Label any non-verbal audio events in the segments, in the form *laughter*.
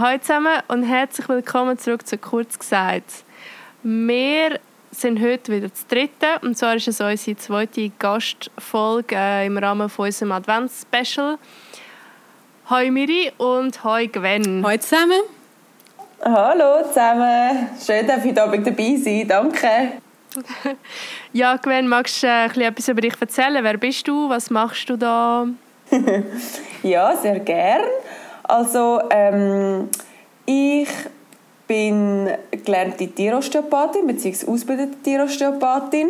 Hallo zusammen und herzlich willkommen zurück zu Kurz gesagt. Wir sind heute wieder das dritte und zwar ist es unsere zweite Gastfolge äh, im Rahmen von unserem Advents-Special. Hallo Miri und hallo Gwen. Hallo zusammen. Hallo zusammen. Schön, dass ich heute dabei sein Danke. *laughs* ja, Gwen, magst du äh, etwas über dich erzählen? Wer bist du? Was machst du da? *laughs* ja, sehr gern. Also, ähm, ich bin gelernte Tierosteopathin bzw. ausgebildete Tierosteopathin.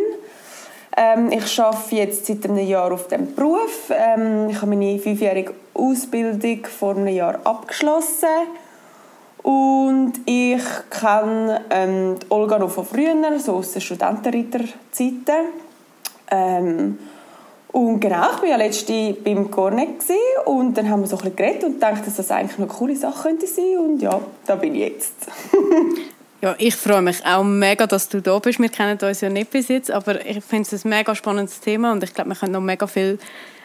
Ähm, ich arbeite jetzt seit einem Jahr auf diesem Beruf. Ähm, ich habe meine fünfjährige Ausbildung vor einem Jahr abgeschlossen. Und ich kenne ähm, Olga noch von früher, so aus den Studentenreiterzeiten. Ähm, und genau, ich war ja letzte beim Cornet und dann haben wir so ein bisschen geredet und gedacht, dass das eigentlich eine coole Sache könnte sein und ja, da bin ich jetzt. *laughs* ja, ich freue mich auch mega, dass du da bist. Wir kennen uns ja nicht bis jetzt, aber ich finde es ein mega spannendes Thema und ich glaube, wir können noch mega viel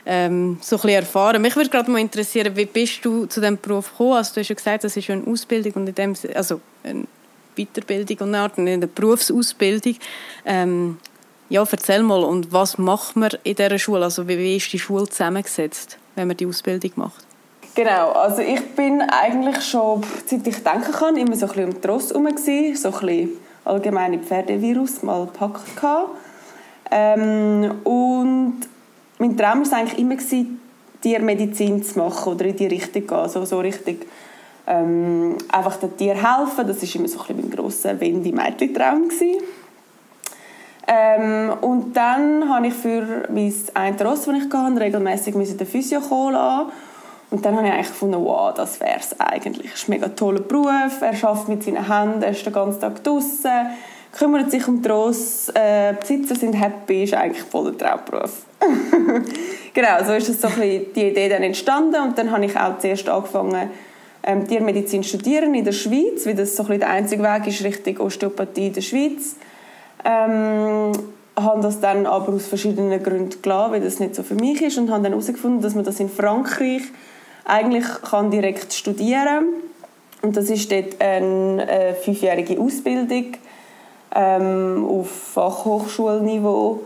ähm, so ein bisschen erfahren. Mich würde gerade mal interessieren, wie bist du zu diesem Beruf gekommen? Also du hast ja gesagt, das ist eine Ausbildung und in dem, also eine Weiterbildung und eine Art, eine Berufsausbildung. Ähm, ja, erzähl mal, und was macht man in dieser Schule? Also wie, ist die Schule zusammengesetzt, wenn man die Ausbildung macht? Genau, also ich bin eigentlich schon, seit ich denken kann, immer so ein bisschen um die Ross herum so ein bisschen allgemeine Pferdevirus mal gepackt ähm, und mein Traum war eigentlich immer, Tiermedizin zu machen oder in die Richtung gehen, also so richtig ähm, einfach den Tieren helfen, das war immer so ein bisschen mein grosser Wendy-Mädchen-Traum ähm, und dann habe ich für mein ein Ross, das ich hatte, regelmäßig den Physio holen und dann habe ich eigentlich gefunden, wow, das wäre es eigentlich. Es ist ein mega toller Beruf, er arbeitet mit seinen Händen, er ist den ganzen Tag draußen, kümmert sich um die Ross, äh, Besitzer sind happy, ist eigentlich voll der Traumberuf. *laughs* genau, so ist es so die Idee dann entstanden und dann habe ich auch zuerst angefangen, ähm, Tiermedizin studieren in der Schweiz, weil das so ein bisschen der einzige Weg ist Richtung Osteopathie in der Schweiz. Ähm, habe das dann aber aus verschiedenen Gründen gelassen, weil das nicht so für mich ist und habe dann herausgefunden, dass man das in Frankreich eigentlich kann direkt studieren und das ist dort eine äh, fünfjährige Ausbildung ähm, auf Fachhochschulniveau.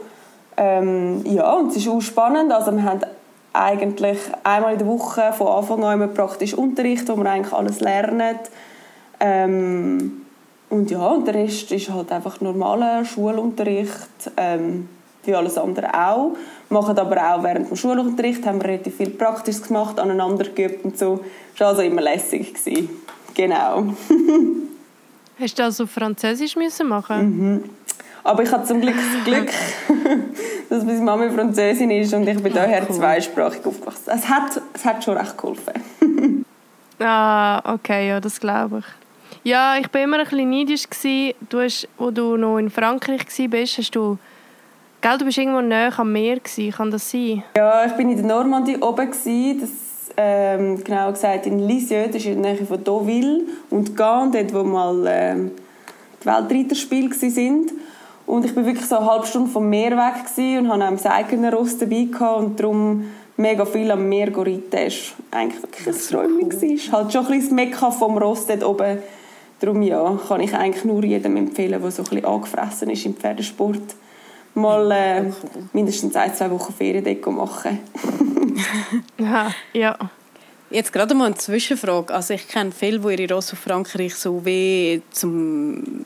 Ähm, ja, und es ist auch spannend. Also wir haben eigentlich einmal in der Woche von Anfang an praktisch Unterricht, wo wir eigentlich alles lernen. Ähm, und ja, und der Rest ist halt einfach normaler Schulunterricht, ähm, wie alles andere auch. Wir machen aber auch während dem Schulunterricht haben wir relativ viel Praktisches gemacht, aneinander geübt und so. Das war also immer lässig. Gewesen. Genau. *laughs* Hast du also Französisch müssen machen? Mhm. Aber ich hatte zum Glück das Glück, *laughs* dass meine Mama Französin ist und ich bin ah, daher cool. zweisprachig aufgewachsen. Es hat, es hat schon recht geholfen. *laughs* ah, okay, ja, das glaube ich. Ja, ich war immer ein bisschen neidisch. Du hast, wo du noch in Frankreich warst, hast du... Gell, du bist irgendwo näher am Meer, gewesen. kann das sein? Ja, ich war in der Normandie oben. Gewesen. Das, ähm, genau gesagt in Lisieux, das ist in der Nähe von Deauville und Gand, dort wo mal ähm, die Weltreiterspiele waren. Und ich war wirklich so eine halbe Stunde vom Meer weg und hatte auch ein eigenes Ross dabei und darum mega viel am Meer reiten. Das war eigentlich wirklich ein Träumchen. Es war halt schon ein bisschen das Mekka vom Ross dort oben Darum ja, kann ich eigentlich nur jedem empfehlen, der so ein bisschen angefressen ist im Pferdesport, mal äh, mindestens ein, zwei Wochen Feriendeko machen. *laughs* ja, ja. Jetzt gerade mal eine Zwischenfrage. Also ich kenne viele, die ihre Ross auf Frankreich so wie zum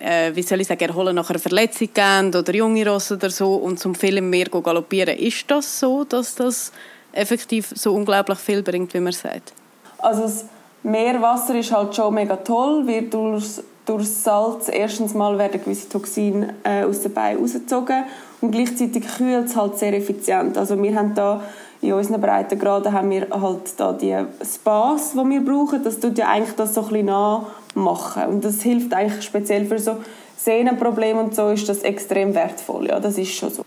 äh, wie soll ich sagen, erholen nach einer Verletzung gehen oder junge Ross oder so und zum viel im Meer galoppieren. Ist das so, dass das effektiv so unglaublich viel bringt, wie man sagt? Also Meerwasser ist halt schon mega toll, wird durch, durch Salz erstens mal werden gewisse Toxine äh, aus den Beinen rausgezogen und gleichzeitig kühlt es halt sehr effizient. Also wir haben da in unseren Breitengraden haben wir halt da die Spas, die wir brauchen. Das tut ja eigentlich das so ein bisschen nachmachen und das hilft eigentlich speziell für so Sehnenprobleme und so ist das extrem wertvoll. Ja, das ist schon so.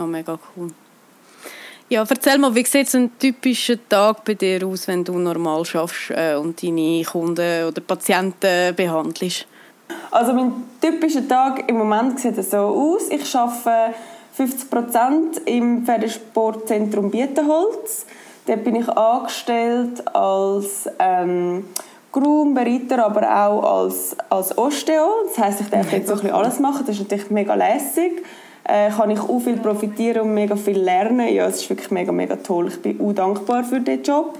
Oh, mega cool. Ja, erzähl mal, wie sieht ein typischer Tag bei dir aus, wenn du normal schaffst äh, und deine Kunden oder Patienten behandelst? Also mein typischer Tag im Moment sieht so aus. Ich arbeite 50% im Pferdesportzentrum Bietenholz. Dort bin ich angestellt als ähm, Groom-Bereiter, aber auch als, als Osteo. Das heisst, ich darf jetzt so ein bisschen alles machen. Das ist natürlich mega lässig. Äh, kann ich auch viel profitieren und mega viel lernen. Ja, es ist wirklich mega, mega toll. Ich bin auch dankbar für diesen Job.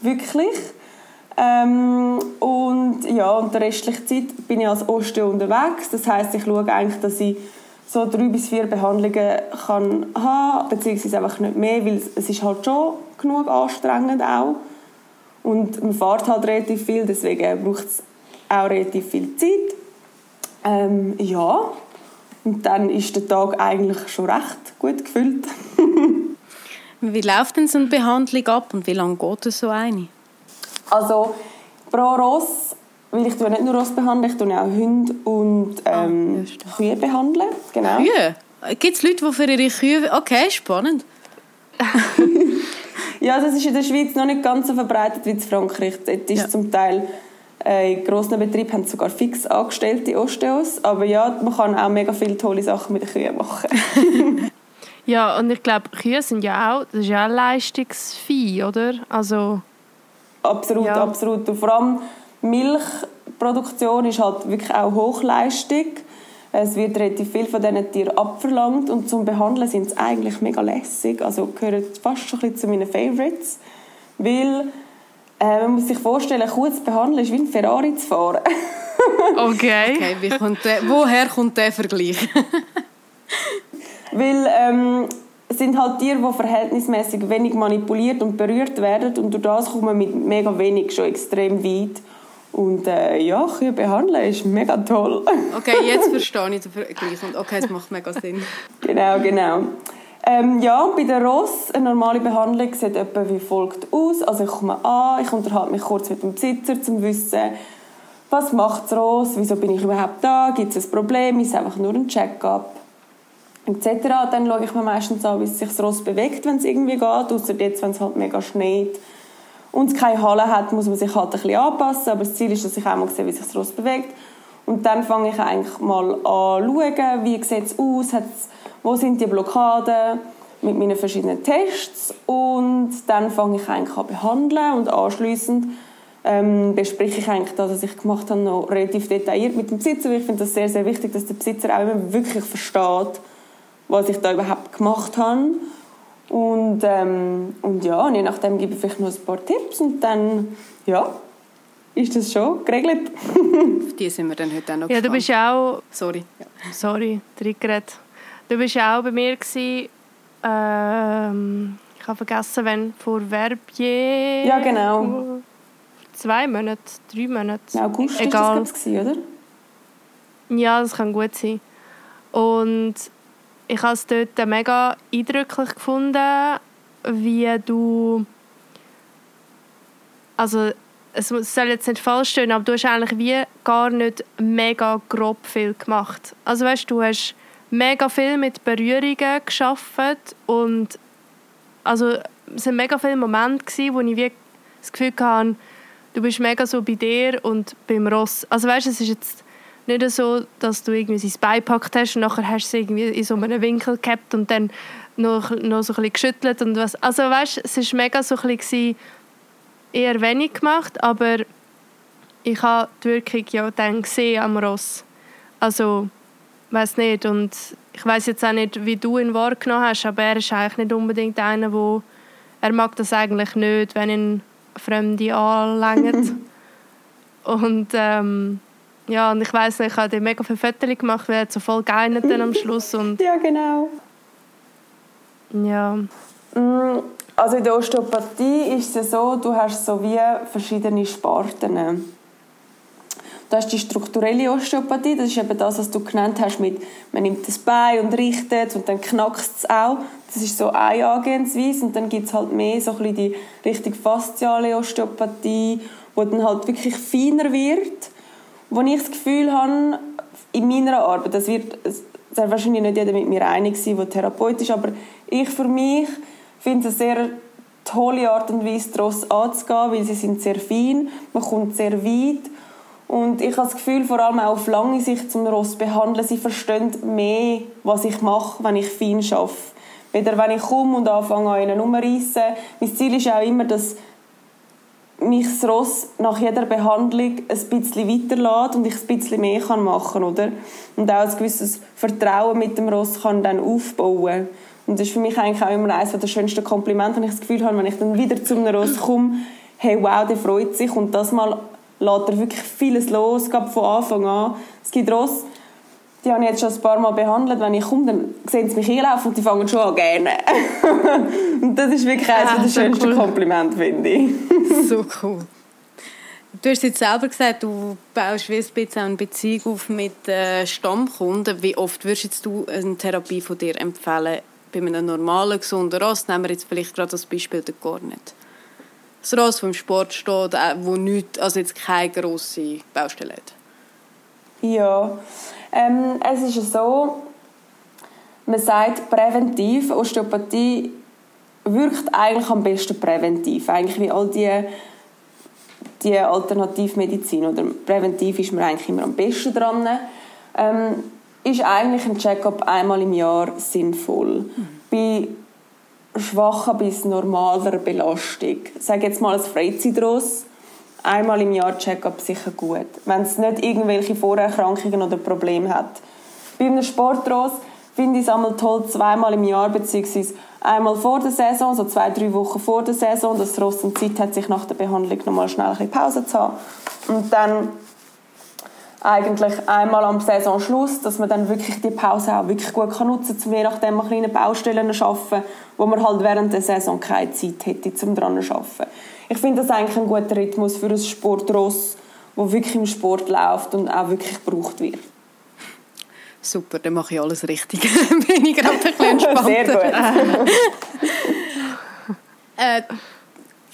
Wirklich. Ähm, und ja, und der restliche Zeit bin ich als Osteo unterwegs. Das heißt, ich schaue eigentlich, dass ich so drei bis vier Behandlungen kann haben, beziehungsweise einfach nicht mehr, weil es ist halt schon genug anstrengend auch. Und man fährt halt relativ viel, deswegen braucht es auch relativ viel Zeit. Ähm, ja, und dann ist der Tag eigentlich schon recht gut gefüllt. *laughs* wie läuft denn so eine Behandlung ab und wie lange geht so eine? Also pro Ross, weil ich tue nicht nur Ross behandeln, ich tue auch Hunde und ähm, ah, Kühe behandeln. Genau. Kühe? Gibt es Leute, die für ihre Kühe... Okay, spannend. *laughs* ja, das ist in der Schweiz noch nicht ganz so verbreitet wie in Frankreich. Dort ist ja. zum Teil in grossen Betrieben haben sogar fix angestellte Osteos. Aber ja, man kann auch mega viele tolle Sachen mit den Kühen machen. *laughs* ja, und ich glaube, Kühe sind ja auch, das ist ja auch Leistungsvieh, oder? Also... Absolut, ja. absolut. Und vor allem Milchproduktion ist halt wirklich auch Hochleistung. Es wird relativ viel von diesen Tieren abverlangt und zum Behandeln sind sie eigentlich mega lässig. Also gehören fast schon ein bisschen zu meinen Favorites. Weil äh, man muss sich vorstellen, Kuh zu behandeln ist wie ein Ferrari zu fahren. *laughs* okay. okay wie kommt der, woher kommt der Vergleich? Weil ähm, es sind halt Tiere, die verhältnismäßig wenig manipuliert und berührt werden und durch das kommt man mit mega wenig schon extrem weit. Und äh, ja, Kühe behandeln ist mega toll. okay, jetzt *laughs* verstehe ich den Vergleich und okay, es macht mega Sinn. Genau, genau. Ähm, ja, bei der Ross, eine normale Behandlung sieht etwa wie folgt aus. Also ich komme an, ich unterhalte mich kurz mit dem Besitzer, um zu wissen, was macht das Ross, wieso bin ich überhaupt da, gibt es ein Problem, ist es einfach nur ein Check-up etc. Dann schaue ich mir meistens an, wie sich das Ross bewegt, wenn es irgendwie geht, außer jetzt, wenn es halt mega schneit und es keine Halle hat, muss man sich halt ein bisschen anpassen, aber das Ziel ist, dass ich einmal sehe, wie sich das Ross bewegt und dann fange ich eigentlich mal an schauen, wie sieht es aus, Hat's, wo sind die Blockaden mit meinen verschiedenen Tests und dann fange ich eigentlich an behandeln und anschließend ähm, bespreche ich eigentlich das, was ich gemacht habe, noch relativ detailliert mit dem Besitzer. Ich finde das sehr, sehr wichtig, dass der Besitzer auch immer wirklich versteht, was ich da überhaupt gemacht habe. Und, ähm, und ja, und je nachdem gebe ich vielleicht noch ein paar Tipps und dann, ja, ist das schon geregelt. *laughs* Auf die sind wir dann heute auch noch Ja, gespannt. du bist auch... Sorry. Ja. Sorry, triggert. Du bist auch bei mir gewesen, ähm, ich habe vergessen, wenn vor Verbier... Ja, genau. Zwei Monate, drei Monate. Im August Egal. war das, oder? Ja, das kann gut sein. Und ich habe es dort mega eindrücklich gefunden, wie du also es soll jetzt nicht falsch stehen, aber du hast eigentlich wie gar nicht mega grob viel gemacht. Also weißt du, hast mega viel mit Berührungen geschafft und also es waren mega viele Momente, wo ich wie das Gefühl hatte, du bist mega so bei dir und beim Ross. Also weißt, es ist jetzt nicht so, dass du irgendwie sein Bein hast und nachher hast du es irgendwie in so einem Winkel gehabt und dann noch, noch so ein bisschen geschüttelt und was. Also weißt, es war mega so ein bisschen eher wenig gemacht, aber ich habe die Wirkung ja dann gesehen am Ross. Also, weiß nicht und ich weiß jetzt auch nicht, wie du ihn wahrgenommen hast, aber er ist eigentlich nicht unbedingt einer, wo er mag das eigentlich nicht, wenn ihn Fremde anlängen. *laughs* und ähm, ja, und ich weiß nicht, ich habe mega viele Fotos gemacht, weil er so voll geeinert dann am Schluss. Und *laughs* ja, genau. Ja. Mm, also in der Osteopathie ist es so, du hast so wie verschiedene Sparten. Du hast die strukturelle Osteopathie, das ist eben das, was du genannt hast, mit man nimmt das Bein und richtet und dann knackst es auch. Das ist so eine Angehensweise und dann gibt es halt mehr so ein die richtig fasziale Osteopathie, wo dann halt wirklich feiner wird wo ich das Gefühl habe, in meiner Arbeit, das wird sehr wahrscheinlich nicht jeder mit mir einig sein, der Therapeut ist, aber ich für mich finde es sehr tolle Art und Weise, daraus anzugehen, weil sie sind sehr fein, man kommt sehr weit und ich habe das Gefühl, vor allem auch auf lange Sicht zum Ross behandeln, sie verstehen mehr, was ich mache, wenn ich fein arbeite. Weder wenn ich komme und anfange an ihnen rumreissen. Mein Ziel ist auch immer, dass mich das Ross nach jeder Behandlung ein bisschen weiterlässt und ich ein bisschen mehr kann machen oder und auch ein gewisses Vertrauen mit dem Ross kann dann aufbauen und das ist für mich eigentlich auch immer eines der schönsten Komplimente, wenn ich das Gefühl habe, wenn ich dann wieder zu einem Ross komme, hey wow, der freut sich und das mal lässt er wirklich vieles los, gerade von Anfang an. Es gibt Ross, die habe ich jetzt schon ein paar Mal behandelt. Wenn ich komme, dann sehen sie mich hinlaufen und die fangen schon an gerne. *laughs* und das ist wirklich eines ah, der schönsten cool. Komplimente, finde ich. so cool. Du hast jetzt selber gesagt, du baust wie ein bisschen eine Beziehung auf mit äh, Stammkunden. Wie oft würdest du eine Therapie von dir empfehlen? Bei einem normalen, gesunden Ross nehmen wir jetzt vielleicht gerade das Beispiel der Cornet. Das Ross, im Sport steht, äh, wo nicht, also jetzt keine grosse Baustelle hat. Ja, ähm, es ist so, man sagt präventiv, Osteopathie wirkt eigentlich am besten präventiv. Eigentlich wie all die, die Alternativmedizin. Oder präventiv ist man eigentlich immer am besten dran. Ähm, ist eigentlich ein Check-up einmal im Jahr sinnvoll. Mhm. Bei schwacher bis normaler Belastung. Ich sage jetzt mal als Freizeitross einmal im Jahr Check-up sicher gut, wenn es nicht irgendwelche Vorerkrankungen oder Probleme hat. Bei einem Sportross finde ich es einmal toll, zweimal im Jahr, beziehungsweise einmal vor der Saison, so zwei, drei Wochen vor der Saison, dass das Ross Zeit hat, sich nach der Behandlung nochmal schnell ein Pause zu haben. Und dann eigentlich einmal am Saisonschluss, dass man dann wirklich die Pause auch wirklich gut kann nutzen kann, um je nachdem an kleinen Baustellen zu arbeiten, wo man halt während der Saison keine Zeit hätte, um daran zu arbeiten ich finde das eigentlich ein guter Rhythmus für ein Sportross, wo wirklich im Sport läuft und auch wirklich gebraucht wird. Super, dann mache ich alles richtig. *laughs* Bin ich gerade ein bisschen *laughs* entspannter. Sehr gut. äh,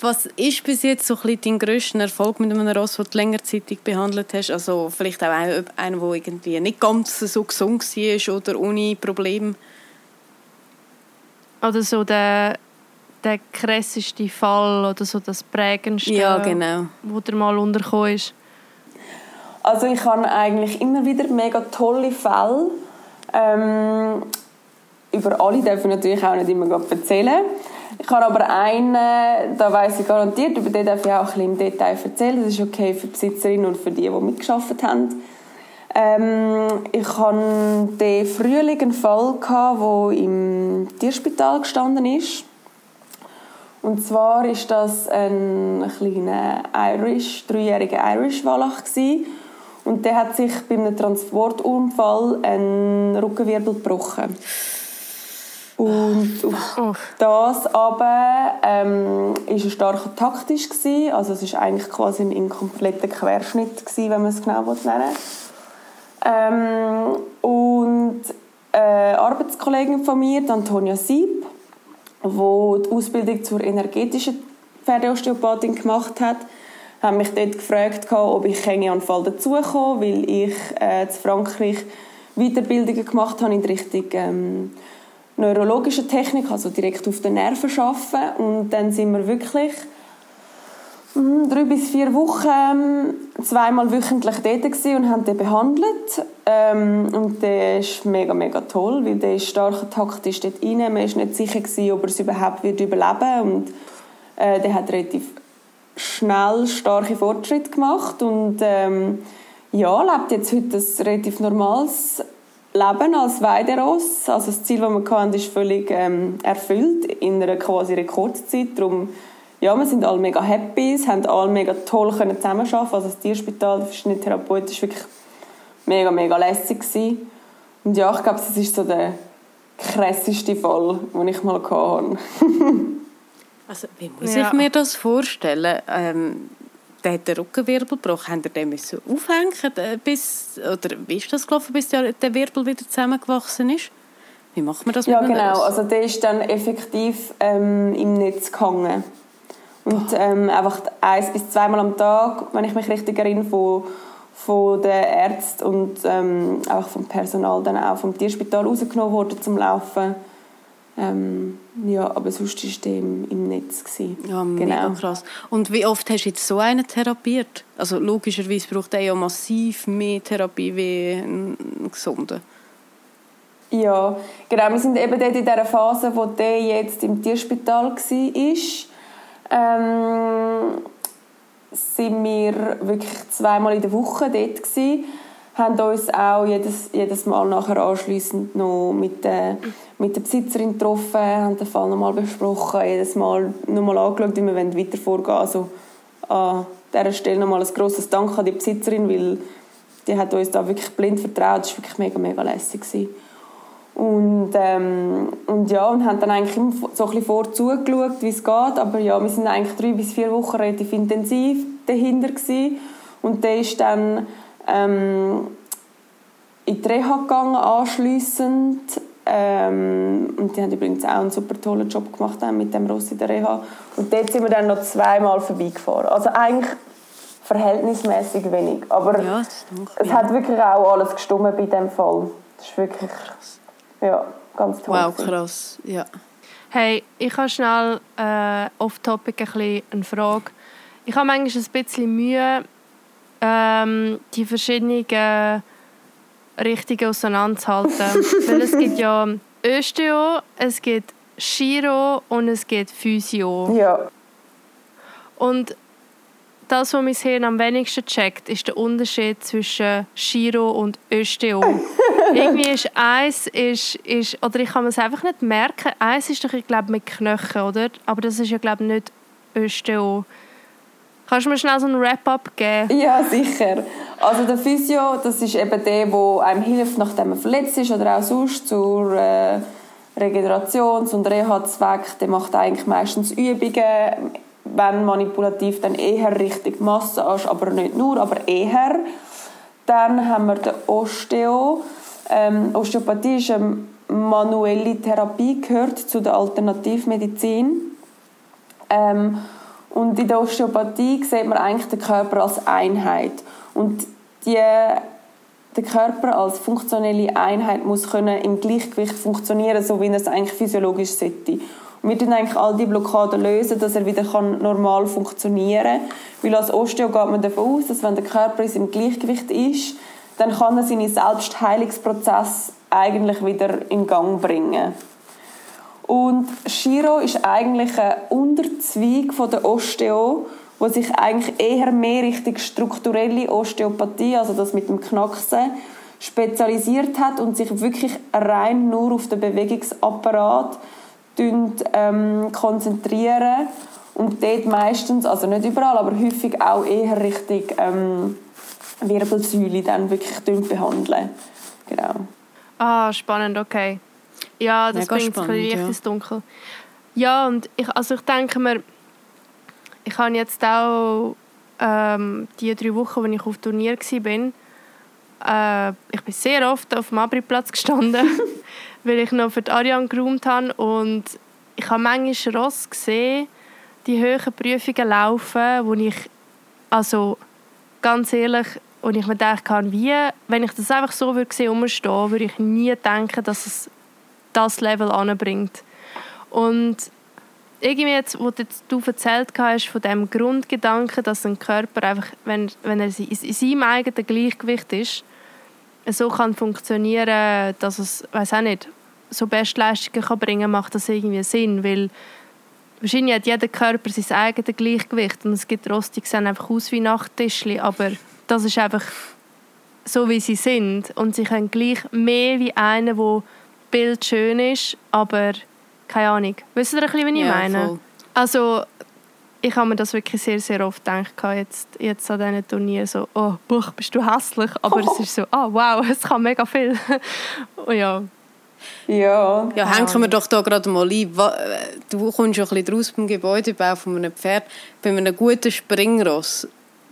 was ist bis jetzt so ein dein grösster Erfolg mit einem Ross, den du längerzeitig behandelt hast? Also vielleicht auch einer, der irgendwie nicht ganz so gesund war oder ohne Probleme? Oder so der der krasseste Fall oder so das prägendste, ja, genau. wo der mal untergekommen ist? Also ich habe eigentlich immer wieder mega tolle Fälle. Ähm, über alle darf ich natürlich auch nicht immer erzählen. Ich habe aber einen, da weiß ich garantiert, über den darf ich auch ein bisschen im Detail erzählen. Das ist okay für die Besitzerinnen und für die, die mitgearbeitet haben. Ähm, ich hatte den Frühling einen Fall, der im Tierspital gestanden ist. Und zwar ist das ein kleiner Irish, dreijähriger Irish Wallach und der hat sich bei einem Transportunfall einen Rückenwirbel gebrochen. Und auf das aber ähm, ist er stark taktisch gewesen. also es ist eigentlich quasi ein kompletter Querschnitt gewesen, wenn man es genau nennen ähm, und eine Arbeitskollegin von mir, Antonia Sieb, wo die Ausbildung zur energetischen Pferdeosteopathin gemacht hat, haben mich dort gefragt, ob ich an Fall dazukomme, weil ich äh, in Frankreich Weiterbildungen gemacht habe in Richtung ähm, neurologische Technik, also direkt auf den Nerven arbeiten. Und dann sind wir wirklich Mhm, drei bis vier Wochen ähm, zweimal wöchentlich dort und haben den behandelt. Ähm, und der ist mega, mega toll, weil der ist stark taktisch dort rein. Man war nicht sicher, ob er es überhaupt wird überleben Und äh, der hat relativ schnell starke Fortschritte gemacht und ähm, ja, lebt jetzt heute ein relativ normales Leben als Weideross. Also das Ziel, das wir hatten, ist völlig ähm, erfüllt in einer quasi Rekordzeit. Darum ja, wir sind alle mega happy, es haben alle mega toll können zusammenarbeiten. Also das Tierspital, der verschiedene Therapeuten, war wirklich mega, mega lässig. Gewesen. Und ja, ich glaube, das ist so der krasseste Fall, den ich mal hatte. *laughs* also, wie muss ja. ich mir das vorstellen? Ähm, der hat den Rückenwirbel gebrochen. Haben den müssen aufhängen äh, bis, oder wie ist das gelaufen, bis der Wirbel wieder zusammengewachsen ist? Wie macht man das? Ja, genau. Also der ist dann effektiv ähm, im Netz gehangen. Und ähm, einfach eins bis zweimal am Tag, wenn ich mich richtig erinnere, von, von den Ärzten und ähm, einfach vom Personal dann auch vom Tierspital rausgenommen worden zum Laufen. Ähm, ja, aber sonst war der im, im Netz. Gewesen. Ja, genau. krass. Und wie oft hast du jetzt so einen therapiert? Also logischerweise braucht er ja massiv mehr Therapie wie ein gesunder. Ja, genau. Wir sind eben dort in dieser Phase, wo der jetzt im Tierspital war ähm, sind wir wirklich zweimal in der Woche dort gewesen, haben uns auch jedes, jedes Mal nachher anschliessend noch mit der, mit der Besitzerin getroffen, haben den Fall nochmal besprochen, jedes Mal nochmal angeschaut, wie wir weiter vorgehen. Also an dieser Stelle nochmal ein grosses Dank an die Besitzerin, weil die hat uns da wirklich blind vertraut. Das war wirklich mega, mega lässig. Gewesen. Und, ähm, und ja, und haben dann eigentlich immer so ein bisschen vorzugeschaut, wie es geht. Aber ja, wir sind eigentlich drei bis vier Wochen relativ intensiv dahinter gewesen. Und der ist dann ähm, in die Reha gegangen anschliessend. Ähm, und die haben übrigens auch einen super tollen Job gemacht mit dem Ross in der Reha. Und dort sind wir dann noch zweimal vorbeigefahren. Also eigentlich verhältnismäßig wenig. Aber ja, es hat wirklich auch alles gestummt bei diesem Fall. Das ist wirklich ja, ganz toll. Wow, krass. Ja. Hey, ich habe schnell äh, off-topic ein eine Frage. Ich habe manchmal ein bisschen Mühe, ähm, die verschiedenen Richtungen auseinanderzuhalten. *laughs* Weil es gibt ja Östeo, es gibt Chiro und es gibt Physio. Ja. Und das, was mein Hirn am wenigsten checkt, ist der Unterschied zwischen Chiro und Östeo. *laughs* Irgendwie ist eins, ist, ist, oder ich kann es einfach nicht merken, eins ist doch, ich glaube, mit Knöcheln, oder? Aber das ist ja, glaube ich, nicht Östeo. Kannst du mir schnell so einen Wrap-up geben? Ja, sicher. Also der Physio, das ist eben der, der einem hilft, nachdem man verletzt ist oder auch sonst zur äh, Regenerations- und Reha-Zweck. Der macht eigentlich meistens Übungen wenn manipulativ, dann eher Richtung Massage, aber nicht nur, aber eher. Dann haben wir den Osteo. Ähm, Osteopathie ist eine manuelle Therapie, gehört zu der Alternativmedizin. Ähm, und in der Osteopathie sieht man eigentlich den Körper als Einheit. Und die, der Körper als funktionelle Einheit muss können im Gleichgewicht funktionieren, so wie er es eigentlich physiologisch sollte wir lösen eigentlich all die Blockaden, lösen, dass er wieder normal funktionieren kann. Weil als Osteo geht man davon aus, dass wenn der Körper im Gleichgewicht ist, dann kann er seinen Selbstheilungsprozess eigentlich wieder in Gang bringen. Und Shiro ist eigentlich ein Unterzweig von der Osteo, wo sich eigentlich eher mehr Richtung strukturelle Osteopathie, also das mit dem Knacksen, spezialisiert hat und sich wirklich rein nur auf den Bewegungsapparat ähm, konzentrieren und dort meistens, also nicht überall, aber häufig auch eher Richtung ähm, Wirbelsäule dann wirklich behandeln. Genau. Ah, spannend, okay. Ja, das Mega bringt spannend, Licht ja. ins Dunkel. Ja, und ich, also ich denke mir, ich habe jetzt auch ähm, die drei Wochen, als ich auf Turnier war, äh, ich bin sehr oft auf dem Abri-Platz gestanden *laughs* weil ich noch für die Ariane geräumt habe und ich habe manchmal Ross gesehen, die höheren Prüfungen laufen, wo ich, also ganz ehrlich, und ich mir denke, wie, wenn ich das einfach so würde sehen, umstehen, würde ich nie denken, dass es das Level anbringt. Und irgendwie jetzt, wo du erzählt hast von dem Grundgedanken, dass ein Körper einfach, wenn, wenn er in seinem eigenen Gleichgewicht ist, so kann funktionieren, dass es, weiß auch nicht, so Bestleistungen kann bringen, macht das irgendwie Sinn, weil wahrscheinlich hat jeder Körper sein eigenes Gleichgewicht und es gibt Rost, die sehen einfach aus wie Nachttischli, aber das ist einfach so, wie sie sind und sie können gleich mehr wie einer, der bildschön ist, aber keine Ahnung. Wisst ihr ein bisschen, wie ich ja, meine? Voll. Also ich habe mir das wirklich sehr, sehr oft gedacht, jetzt, jetzt an diesen Turnieren, so, oh, buch, bist du hässlich, aber oh. es ist so, oh, wow, *laughs* es kann mega viel. *laughs* ja. Ja. Ja, hängen wir doch da gerade mal ein. Du kommst ja ein bisschen raus beim Gebäudebau von einem Pferd. Bei einem guten Springross,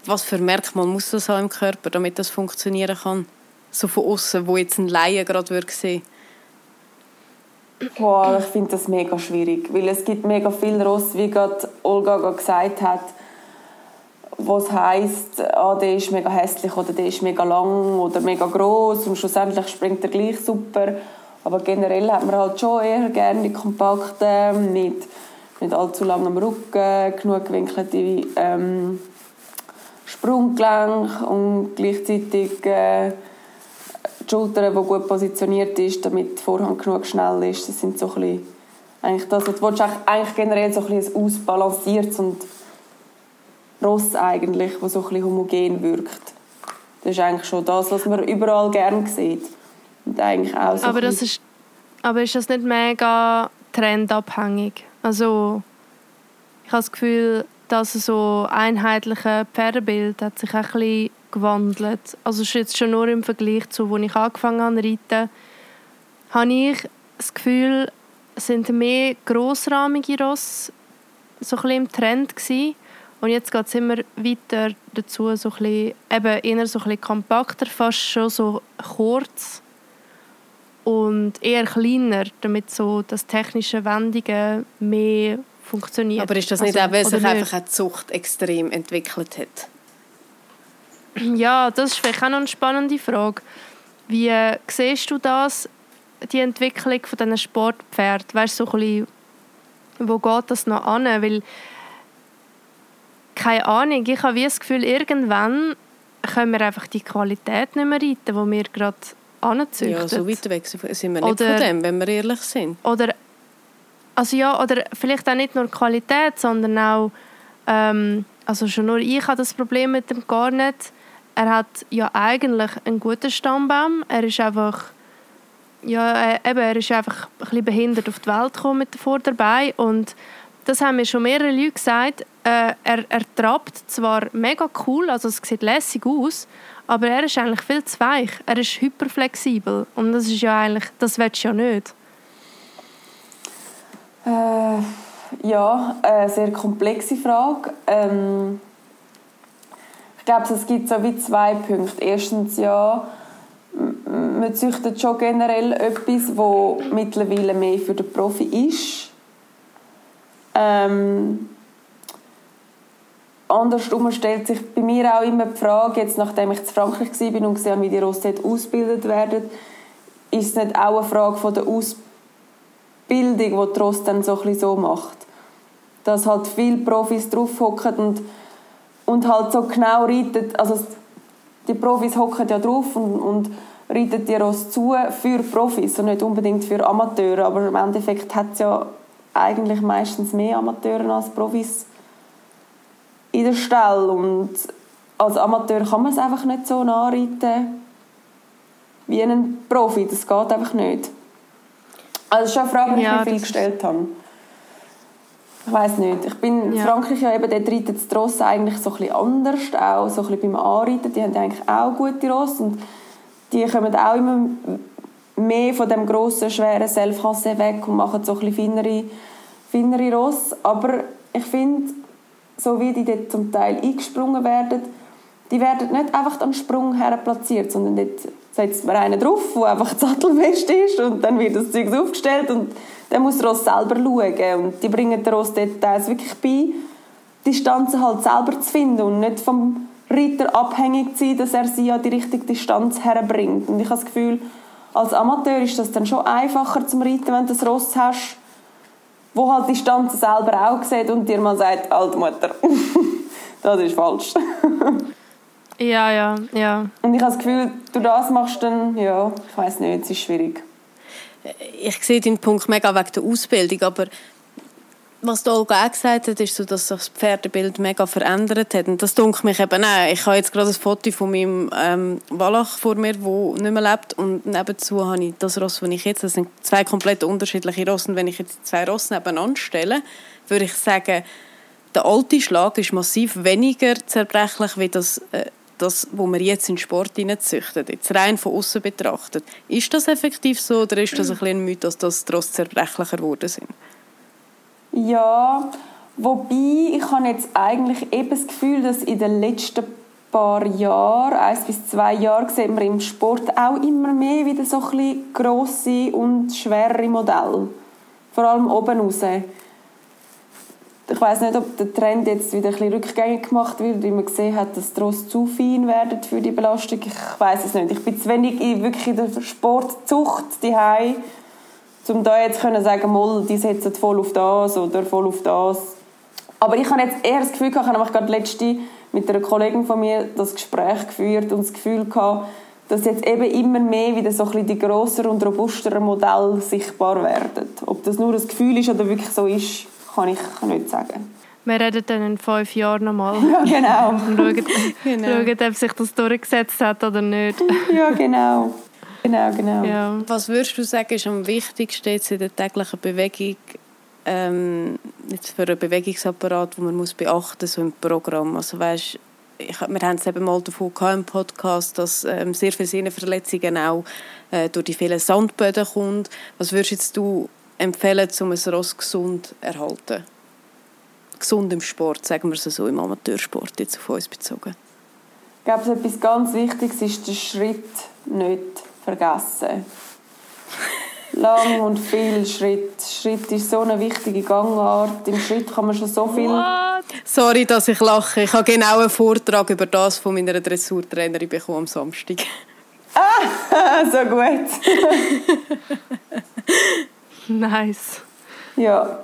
was für Merkmal muss das haben im Körper, damit das funktionieren kann? So von außen, wo jetzt ein Laie gerade würde sehen Boah, ich finde das mega schwierig, weil es gibt mega viele Ross, wie gerade Olga gesagt hat, was heißt, ah, der ist mega hässlich oder der ist mega lang oder mega groß und schlussendlich springt er gleich super. Aber generell hat man halt schon eher gerne die kompakten, mit nicht allzu langem Rücken, genug gewinkelte ähm, Sprunggelenk und gleichzeitig äh, die Schulter, die gut positioniert ist, damit die Vorhand genug schnell ist. Das sind so ein bisschen, eigentlich das, was du willst, eigentlich generell so ein, bisschen ein ausbalanciertes und Ross eigentlich, wo so ein bisschen homogen wirkt. Das ist eigentlich schon das, was man überall gerne sieht. Und eigentlich auch so aber, das ist, aber ist das nicht mega trendabhängig? Also ich habe das Gefühl, dass so einheitliche Pferdebild hat sich ein bisschen gewandelt. Also ist jetzt schon nur im Vergleich zu, wo ich angefangen habe zu reiten, habe ich das Gefühl, es sind mehr grossrahmige Ross so ein im Trend gewesen. Und jetzt geht es immer weiter dazu, so ein bisschen, eben eher so ein kompakter, fast schon so kurz und eher kleiner, damit so das technische Wendungen mehr funktioniert. Aber ist das nicht also, auch, weil sich einfach die Zucht extrem entwickelt hat? Ja, das ist vielleicht auch noch eine spannende Frage. Wie äh, siehst du das, die Entwicklung von diesen Sportpferden? Weißt du, so ein bisschen, wo geht das noch an? Weil, keine Ahnung, ich habe wie das Gefühl, irgendwann können wir einfach die Qualität nicht mehr reiten, die wir gerade anzüchten. Ja, so weit weg sind wir nicht oder, von dem, wenn wir ehrlich sind. Oder, also ja, oder vielleicht auch nicht nur Qualität, sondern auch, ähm, also schon nur ich habe das Problem mit dem gar nicht. Er hat ja eigentlich einen guten Stammbaum. Er ist einfach ja, eben, er ist einfach ein bisschen behindert auf die Welt gekommen mit den Vorderbeinen und das haben mir schon mehrere Leute gesagt. Äh, er, er trappt zwar mega cool, also es sieht lässig aus, aber er ist eigentlich viel zu weich. Er ist hyperflexibel und das ist ja eigentlich, das willst du ja nicht. Äh, ja, eine sehr komplexe Frage. Ähm, ich glaube, es gibt so wie zwei Punkte. Erstens ja, man züchtet schon generell etwas, wo mittlerweile mehr für den Profi ist. Ähm, andersrum stellt sich bei mir auch immer die Frage, jetzt nachdem ich in Frankreich war und gesehen wie die Rosse ausgebildet werden, ist es nicht auch eine Frage von der Ausbildung, die die Ross dann so, ein so macht. Dass halt viele Profis draufhocken und, und halt so genau reiten. Also die Profis hocken ja drauf und, und reiten die Ross zu für Profis und nicht unbedingt für Amateure. Aber im Endeffekt hat es ja eigentlich meistens mehr Amateure als Profis in der Stelle. Und als Amateur kann man es einfach nicht so nachreiten wie ein Profi. Das geht einfach nicht. Also das ist eine Frage, die ja, ich mir viel gestellt habe. Ich weiß nicht. Ich bin in ja. Frankreich ja eben, dort reitet das Ross eigentlich so ein bisschen anders, auch so ein bisschen beim Anreiten. Die haben eigentlich auch gute Ross und die kommen auch immer mehr von dem grossen, schweren Sel Français weg und machen so ein bisschen feinere, feinere Ross. Aber ich finde, so wie die dort zum Teil eingesprungen werden, die werden nicht einfach am Sprung her platziert, sondern dort setzt man einen drauf, der einfach sattelfest ist und dann wird das Zeug aufgestellt und dann muss der Ross selber schauen. Und die bringen den Ross dort wirklich bei, die Distanzen halt selber zu finden und nicht vom Ritter abhängig zu sein, dass er sie an die richtige Distanz herbringt. Und ich habe das Gefühl, als Amateur ist das dann schon einfacher zum Reiten, wenn du das Ross hast, wo halt die Distanzen selber auch sieht und dir mal sagt, Altmutter, *laughs* das ist falsch. ja, ja, ja. Und ich habe das Gefühl, du das machst dann, ja, ich weiß nicht, es ist schwierig. Ich sehe den Punkt mega wegen der Ausbildung, aber was Olga auch gesagt hat, ist so, dass sich das Pferdebild mega verändert hat. Und das dunkelt mich eben auch. Ich habe jetzt gerade ein Foto von meinem ähm, Wallach vor mir, der nicht mehr lebt. Und nebenzu habe ich das Ross, das ich jetzt... Das sind zwei komplett unterschiedliche Rossen. Wenn ich jetzt zwei Rosse nebeneinander stelle, würde ich sagen, der alte Schlag ist massiv weniger zerbrechlich, wie das... Äh, das, was man jetzt in Sport züchtet, jetzt rein von außen betrachtet. Ist das effektiv so oder ist das ein, ein Mythos, dass Ross zerbrechlicher geworden sind? Ja, wobei ich habe jetzt eigentlich eben das Gefühl, dass in den letzten paar Jahren, eins bis zwei Jahre, sieht man im Sport auch immer mehr wieder so ein grosse und schwere Modelle. Vor allem oben raus. Ich weiß nicht, ob der Trend jetzt wieder ein bisschen rückgängig gemacht wird, weil man gesehen hat, dass die Ross zu fein werden für die Belastung. Ich weiß es nicht. Ich bin zu wenig in, wirklich in der Sportzucht daheim um da jetzt können sagen, mal, die setzen voll auf das oder voll auf das. Aber ich habe jetzt eher das Gefühl gehabt, ich habe gerade letzte mit einer Kollegin von mir das Gespräch geführt und das Gefühl gehabt, dass jetzt eben immer mehr wieder so die grosser und robusteren Modelle sichtbar werden. Ob das nur ein Gefühl ist oder wirklich so ist, kann ich nicht sagen. Wir reden dann in fünf Jahren nochmal. *laughs* Ja, genau. Und schauen, *laughs* Genau. schauen, ob sich das durchgesetzt hat oder nicht. *laughs* ja, genau. Genau, genau. Ja. Was würdest du sagen, ist am wichtigsten jetzt in der täglichen Bewegung, ähm, jetzt für einen Bewegungsapparat, den man muss beachten muss, so im Programm? Also weißt, ich, wir haben es eben mal davon gehabt im Podcast, dass ähm, sehr viele Sehnenverletzungen auch äh, durch die vielen Sandböden kommt. Was würdest jetzt du empfehlen, um ein Ross gesund zu erhalten? Gesund im Sport, sagen wir es so, im Amateursport jetzt auf uns bezogen. Ich glaube, etwas ganz Wichtiges ist der Schritt nicht vergessen. *laughs* Lang und viel Schritt. Schritt ist so eine wichtige Gangart. Im Schritt kann man schon so viel... What? Sorry, dass ich lache. Ich habe genau einen Vortrag über das von meiner Dressurtrainerin bekommen am Samstag. *laughs* so gut. *laughs* *laughs* Nice. Ja.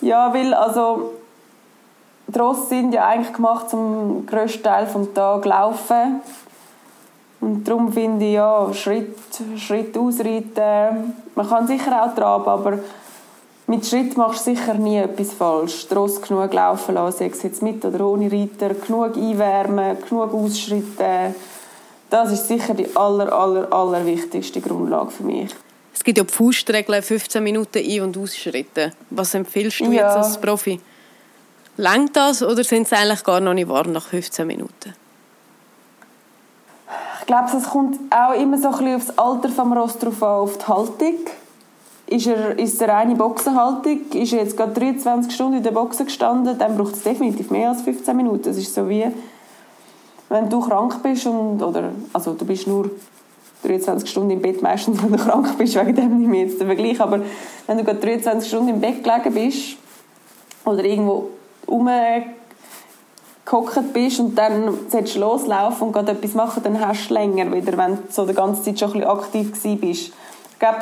Ja, weil also... Die sind ja eigentlich gemacht zum grössten Teil des Tages laufen. Und darum finde ich, ja, Schritt, Schritt ausreiten. Man kann sicher auch traben, aber mit Schritt machst du sicher nie etwas falsch. Die Rosse genug laufen lassen, sei es jetzt mit oder ohne Reiter, genug einwärmen, genug ausschreiten. Das ist sicher die aller, aller, aller wichtigste Grundlage für mich. Es gibt ja die Faustregel, 15 Minuten ein- und ausschritten. Was empfiehlst du Ja. jetzt als Profi? Längt das oder sind es eigentlich gar noch nicht warm nach 15 Minuten? Ich glaube, es kommt auch immer so ein bisschen auf das Alter des Ross drauf an, auf die Haltung. Ist, er, ist es eine reine Boxenhaltung? Ist er jetzt gerade 23 Stunden in der Boxen gestanden? Dann braucht es definitiv mehr als 15 Minuten. Es ist so wie, wenn du krank bist und, oder, also du bist nur 23 Stunden im Bett meistens, wenn du krank bist, wegen dem nicht mehr jetzt der Vergleich, aber wenn du gerade 23 Stunden im Bett gelegen bist oder irgendwo rumgehockt bist und dann sollst du loslaufen und gerade etwas machen, dann hast du länger wieder, wenn du so die ganze Zeit schon ein bisschen aktiv gewesen bist. Glaube,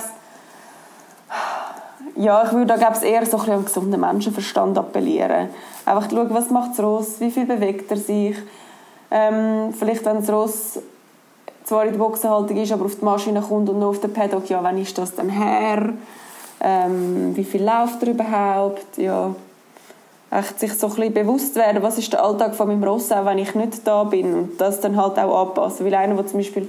ja, ich würde da glaub's, eher so ein bisschen gesunden Menschenverstand appellieren. Einfach schauen, was macht das Ross, wie viel bewegt er sich. Ähm, vielleicht, wenn das Ross zwar in der Boxenhaltung ist, aber auf die Maschine kommt und noch auf den Paddock, ja, wann ist das dann her? Ähm, wie viel läuft er überhaupt? Ja, echt sich so ein bisschen bewusst werden, was ist der Alltag von meinem Ross, auch wenn ich nicht da bin und das dann halt auch anpassen. Weil einer, der zum Beispiel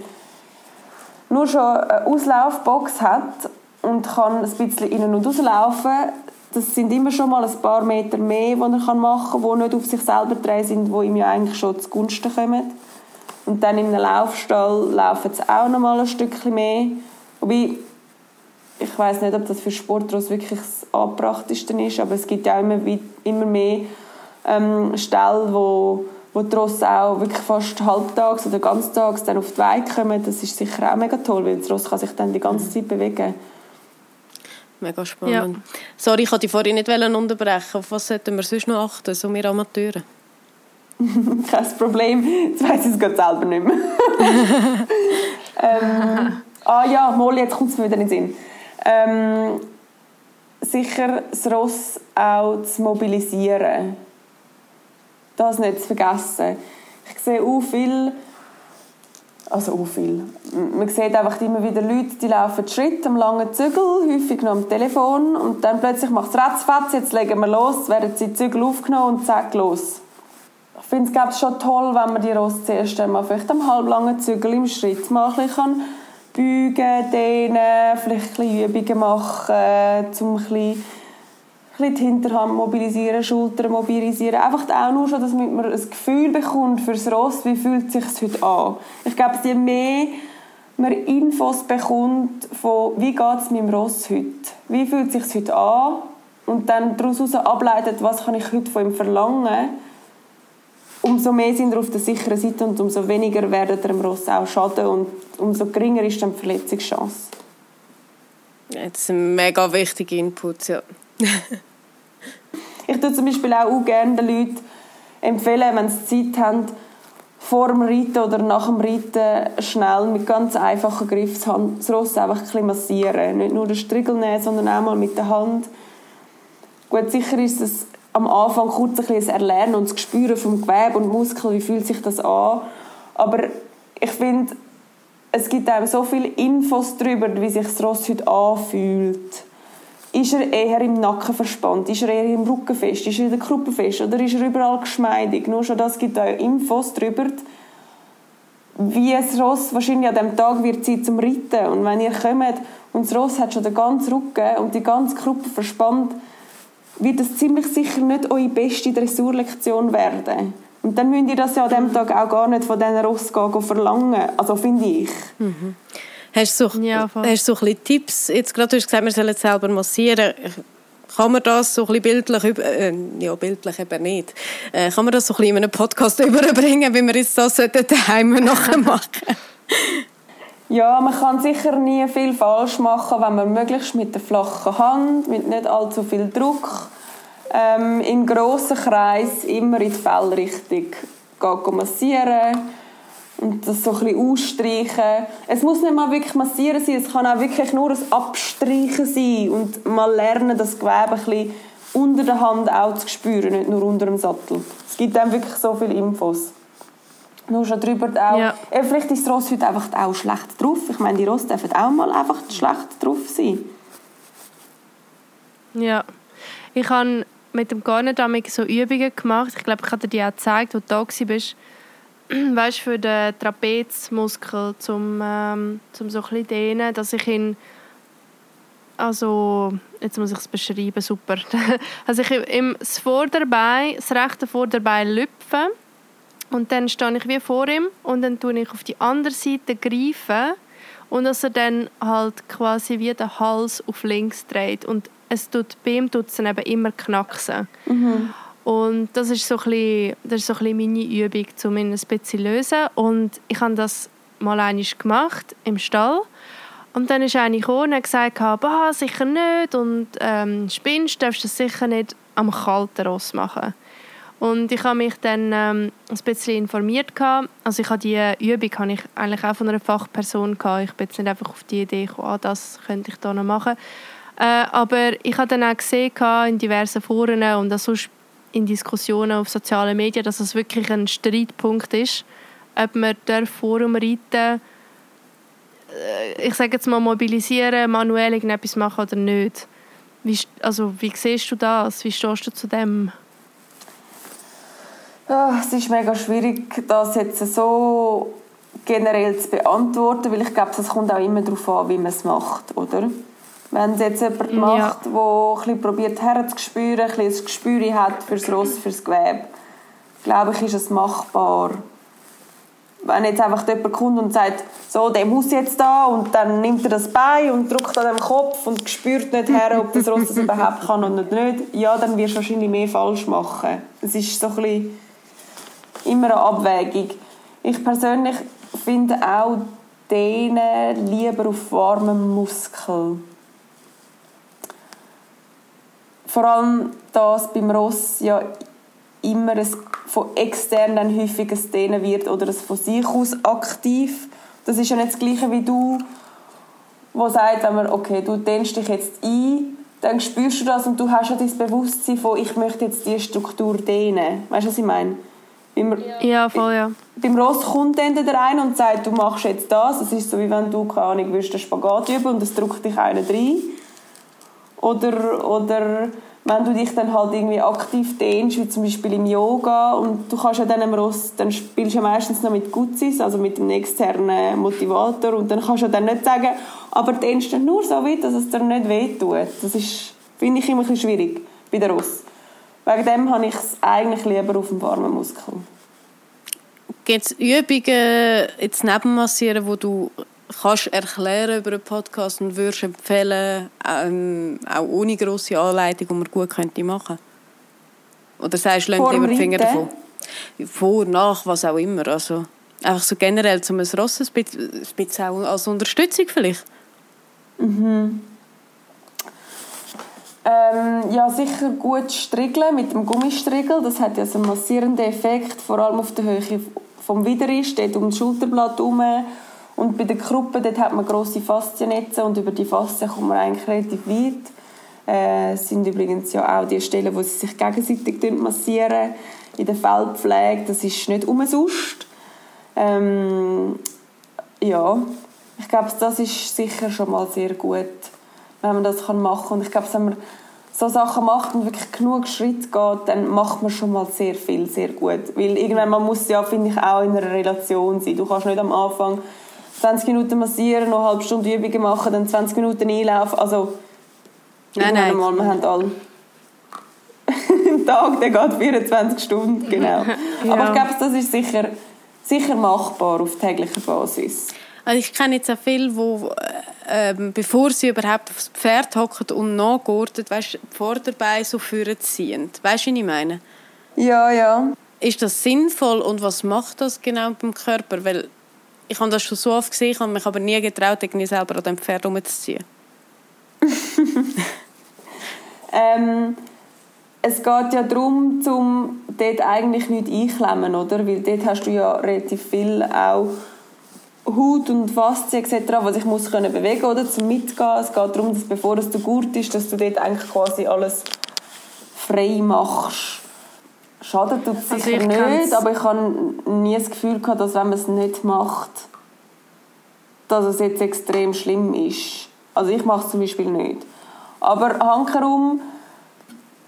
nur schon eine Auslaufbox hat und kann ein bisschen innen und rauslaufen, das sind immer schon mal ein paar Meter mehr, die er machen kann, die nicht auf sich selber drehen sind, die ihm ja eigentlich schon zugunsten kommen. Und dann in einem Laufstall laufen sie auch noch mal ein Stückchen mehr. Wobei, ich weiß nicht, ob das für Sportler wirklich das Angebrachtesten ist, aber es gibt ja auch immer, immer mehr ähm, Ställe, wo, wo die Rosse auch wirklich fast halbtags oder ganztags dann auf die Weide kommen. Das ist sicher auch mega toll, weil das Ross kann sich dann die ganze Zeit bewegen. Mega spannend. Sorry, ich wollte dich vorhin nicht unterbrechen. Auf was sollten wir sonst noch achten, so wir Amateure? *laughs* Kein Problem. Jetzt weiss ich es gerade selber nicht mehr. *laughs* ähm, ah ja, mal, jetzt kommt es mir wieder in den Sinn. Ähm, sicher das Ross auch zu mobilisieren. Das nicht zu vergessen. Ich sehe auch viel, also auch viel. Man sieht einfach immer wieder Leute, die laufen Schritt am langen Zügel, häufig noch am Telefon und dann plötzlich macht es ratzfatz, jetzt legen wir los, werden sie die Zügel aufgenommen und zack, los. Finde es glaub, schon toll, wenn man die Ross zuerst einmal vielleicht am halblangen Zügel im Schritt mal kann beugen, dehnen, vielleicht ein bisschen Übungen machen, um ein die Hinterhand mobilisieren, Schultern mobilisieren. Einfach auch nur schon, dass man ein Gefühl bekommt das Ross, wie fühlt es sich heute an. Ich glaube, je mehr man Infos bekommt von wie geht es meinem Ross heute, wie fühlt es sich heute an und dann daraus ableitet, was kann ich heute von ihm verlangen, umso mehr sind wir auf der sicheren Seite und umso weniger werden dem Ross auch schaden und umso geringer ist dann die Verletzungschance. Das sind mega wichtige Inputs, ja. Ich tue zum Beispiel auch, gerne den Leuten empfehlen, wenn sie Zeit haben, vor dem Reiten oder nach dem Reiten schnell mit ganz einfachen Griffen das Ross einfach ein massieren. Nicht nur den Striegel nehmen, sondern auch mal mit der Hand. Gut, sicher ist es am Anfang kurz ein bisschen das Erlernen und das Gespüren vom Gewebe und Muskel, wie fühlt sich das an. Aber ich finde, es gibt einem so viele Infos darüber, wie sich das Ross heute anfühlt. Ist er eher im Nacken verspannt? Ist er eher im Rücken fest? Ist er in der Kruppe fest? Oder ist er überall geschmeidig? Nur schon das gibt euch Infos darüber, wie ein Ross wahrscheinlich an diesem Tag wird Zeit zum Reiten. Und wenn ihr kommt und das Ross hat schon den ganzen Rücken und die ganze Kruppe verspannt, wird das ziemlich sicher nicht eure beste Dressurlektion werden. Und dann müsst ihr das ja an diesem Tag auch gar nicht von diesen Ross verlangen. Also finde ich. Mhm. Hast du so, ja, hast so ein bisschen Tipps? Jetzt gerade, du hast gesagt, wir sollen selber massieren. Kann man das so ein bisschen bildlich, äh, ja, bildlich eben nicht, äh, kann man das so ein bisschen in einem Podcast *laughs* überbringen, wie wir jetzt das daheim nachher *laughs* machen Ja, man kann sicher nie viel falsch machen, wenn man möglichst mit der flachen Hand, mit nicht allzu viel Druck, ähm, im grossen Kreis immer in die Fellrichtung massieren und das so ein bisschen ausstreichen. Es muss nicht mal wirklich massieren sein, es kann auch wirklich nur ein Abstreichen sein und mal lernen, das Gewebe ein bisschen unter der Hand auch zu spüren, nicht nur unter dem Sattel. Es gibt dann wirklich so viele Infos. Nur schon drüber auch. Ja. Äh, vielleicht ist das Ross heute einfach auch schlecht drauf. Ich meine, die Ross dürfen auch mal einfach schlecht drauf sein. Ja. Ich habe mit dem Garnet so Übungen gemacht. Ich glaube, ich habe dir die auch gezeigt, wo du da warst *clears throat* weißt, für den Trapezmuskel, zum, ähm, zum so ein bisschen dehnen, dass ich ihn also jetzt muss ich es beschreiben, super. *laughs* also ich im das Vorderbein, das rechte Vorderbein lüpfen und dann stehe ich wie vor ihm und dann tue ich auf die andere Seite greifen und dass er dann halt quasi wie den Hals auf links dreht und es tut bei ihm tut es dann eben immer knacksen. Mhm. Und das ist so ein bisschen, das ist so ein meine Übung, um ihn ein bisschen zu lösen. Und ich habe das mal einmal gemacht im Stall. Und dann ist eine gekommen und gesagt, bah, sicher nicht und ähm, spinnst, darfst du das sicher nicht am kalten Ross machen. Und ich habe mich dann ähm, ein bisschen informiert. Also ich habe diese Übung habe ich eigentlich auch von einer Fachperson. Gehabt. Ich bin jetzt nicht einfach auf die Idee gekommen, ah, das könnte ich da noch machen. Äh, aber ich habe dann auch gesehen in diversen Foren und auch sonst in Diskussionen auf sozialen Medien, dass es wirklich ein Streitpunkt ist, ob man Forum reiten, äh, ich sage jetzt mal mobilisieren, manuell irgendetwas machen oder nicht. Wie, also, wie siehst du das? Wie stehst du zu dem? Ja, es ist mega schwierig, das jetzt so generell zu beantworten, weil ich glaube, es kommt auch immer darauf an, wie man es macht, oder? Wenn es jetzt jemand macht, der ein probiert herzuspüren, ein bisschen ein Gespür hat für das Ross, für das Gewebe, glaube ich, ist es machbar. Wenn jetzt einfach jemand kommt und sagt, so, der muss jetzt da und dann nimmt er das Bein und drückt an dem Kopf und spürt nicht her, ob das Ross das überhaupt kann oder nicht, ja, dann wirst du wahrscheinlich mehr falsch machen. Es ist so ein bisschen immer eine Abwägung. Ich persönlich finde auch denen lieber auf warmem Muskel vor allem, dass beim Ross ja immer ein, von extern dann häufig ein Dehnen wird oder es von sich aus aktiv. Das ist ja nicht das Gleiche wie du, wo sagt, wenn man, okay, du dehnst dich jetzt ein, dann spürst du das und du hast ja das Bewusstsein von, ich möchte jetzt diese Struktur dehnen. Weißt du, was ich meine? Beim, ja, voll, ja. Beim Ross kommt dann der rein und sagt, du machst jetzt das. Es ist so, wie wenn du, keine Ahnung, willst, den Spagat üben und es drückt dich einer rein. Oder, oder wenn du dich dann halt irgendwie aktiv dehnst, wie zum Beispiel im Yoga, und du kannst ja dann am Ross, dann spielst du ja meistens noch mit Gutsis, also mit dem externen Motivator, und dann kannst du dann nicht sagen, aber dehnst du nur so weit, dass es dir nicht wehtut. Das ist, finde ich, immer ein bisschen schwierig bei der Ross. Wegen dem habe ich es eigentlich lieber auf dem warmen Muskel. Gibt es Übungen, jetzt neben Massieren, wo du kannst erklären über einen Podcast und würdest empfehlen, ähm, auch ohne grosse Anleitung, die man gut könnte machen Oder sagst du, lieber die Finger davon? Vor, nach, was auch immer. Also, einfach so generell, zum ein Ross ein bisschen auch als Unterstützung vielleicht. Mhm. Ähm, ja, sicher gut striegeln mit dem Gummistriegel. Das hat ja so einen massierenden Effekt, vor allem auf der Höhe vom Widerrist, dort um das Schulterblatt herum und bei den Gruppen dort hat man grosse Fasziennetze und über die Faszien kommt man eigentlich relativ weit. Äh, es sind übrigens ja auch die Stellen, wo sie sich gegenseitig massieren. In der Feldpflege, das ist nicht umsonst. Ähm, ja, ich glaube, das ist sicher schon mal sehr gut. Wenn man das machen kann. Und ich glaube, wenn man so Sachen macht und wirklich genug Schritt geht, dann macht man schon mal sehr viel, sehr gut. Weil irgendwann, man muss ja, finde ich, auch in einer Relation sein. Du kannst nicht am Anfang 20 Minuten massieren, noch eine halbe Stunde Übungen machen, dann 20 Minuten einlaufen. Also, nein, nein. Mal, wir haben alle *laughs* Tag, der geht 24 Stunden, genau. ja. *laughs* Aber ich glaube, das ist sicher, sicher machbar auf täglicher Basis. Also ich kenne jetzt auch viele, die, äh, bevor sie überhaupt aufs Pferd hocken und nachgurten, weißt, die Vorderbeine so führen ziehen. Weißt du, was ich meine? Ja, ja. Ist das sinnvoll und was macht das genau beim Körper? Weil ich habe das schon so oft gesehen, habe mich aber nie getraut, irgendwie selber an dem Pferd rumzuziehen. *laughs* *laughs* ähm, es geht ja darum, zum dort eigentlich nicht einklemmen, oder? Weil dort hast du ja relativ viel auch Haut und Faszien etc., was ich muss können bewegen oder zum Mitgehen. Es geht darum, dass bevor es der Gurt ist, dass du dort eigentlich quasi alles frei machst. Schadet tut es also sicher nicht, aber ich habe nie das Gefühl gehabt, dass wenn man es nicht macht, dass es jetzt extrem schlimm ist. Also ich mache es zum Beispiel nicht. Aber hankerum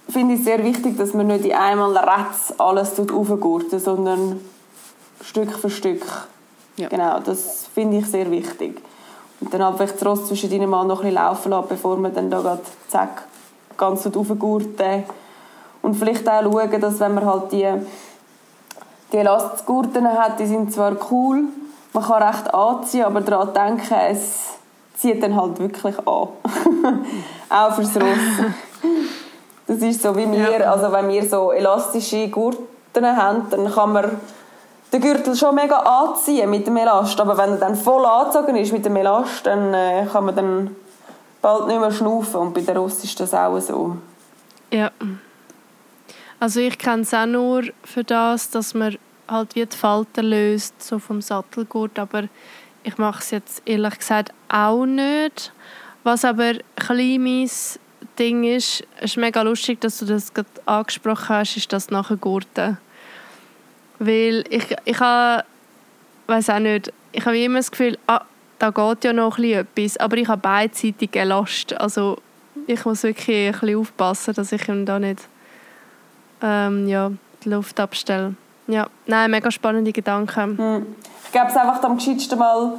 finde ich sehr wichtig, dass man nicht in einmal Ratz alles aufgurten, sondern Stück für Stück. Ja. Genau, das finde ich sehr wichtig. Und dann einfach das Ross zwischen deinen Mal noch ein bisschen laufen lassen, bevor man dann da grad, zack, ganz aufgurten. Und vielleicht auch schauen, dass wenn man halt die, die Elastgurten hat, die sind zwar cool, man kann recht anziehen, aber daran denken, es zieht dann halt wirklich an. *laughs* auch fürs Ross. Das ist so wie wir, ja. also wenn wir so elastische Gurten haben, dann kann man den Gürtel schon mega anziehen mit dem Elast, aber wenn er dann voll angezogen ist mit dem Elast, dann äh, kann man dann bald nicht mehr schnaufen und bei der Ross ist das auch so. Ja. Also ich kenne es auch nur für das, dass man halt wie die Falten löst, so vom Sattelgurt, aber ich mache es jetzt ehrlich gesagt auch nicht. Was aber ein kleines Ding ist, es ist mega lustig, dass du das gerade angesprochen hast, ist das nachher Gurten. Weil ich, ich habe, weiß auch nicht, ich habe immer das Gefühl, ah, da geht ja noch etwas, aber ich habe beidseitig Last. Also ich muss wirklich ein bisschen aufpassen, dass ich ihm da nicht ähm, ja, die Luft abstelle. Ja, nein, mega spannende Gedanken. Hm. Ich glaube es einfach am geschicktesten mal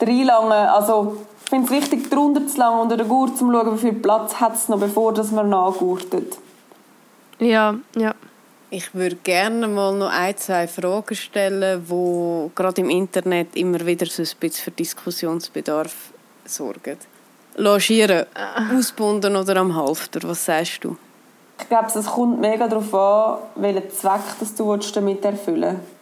reinlangen. Also ich finde es wichtig, drunter zu langen unter der Gurt, um zu schauen, wie viel Platz hat es noch, bevor dass man nachgurtet. Ja, ja. Ich würde gerne mal noch ein, zwei Fragen stellen, die gerade im Internet immer wieder so ein bisschen für Diskussionsbedarf sorgen. Logieren, äh. ausbunden oder am Halfter, was sagst du? Ich glaube, es kommt mega darauf an, welchen Zweck das du damit erfüllen willst.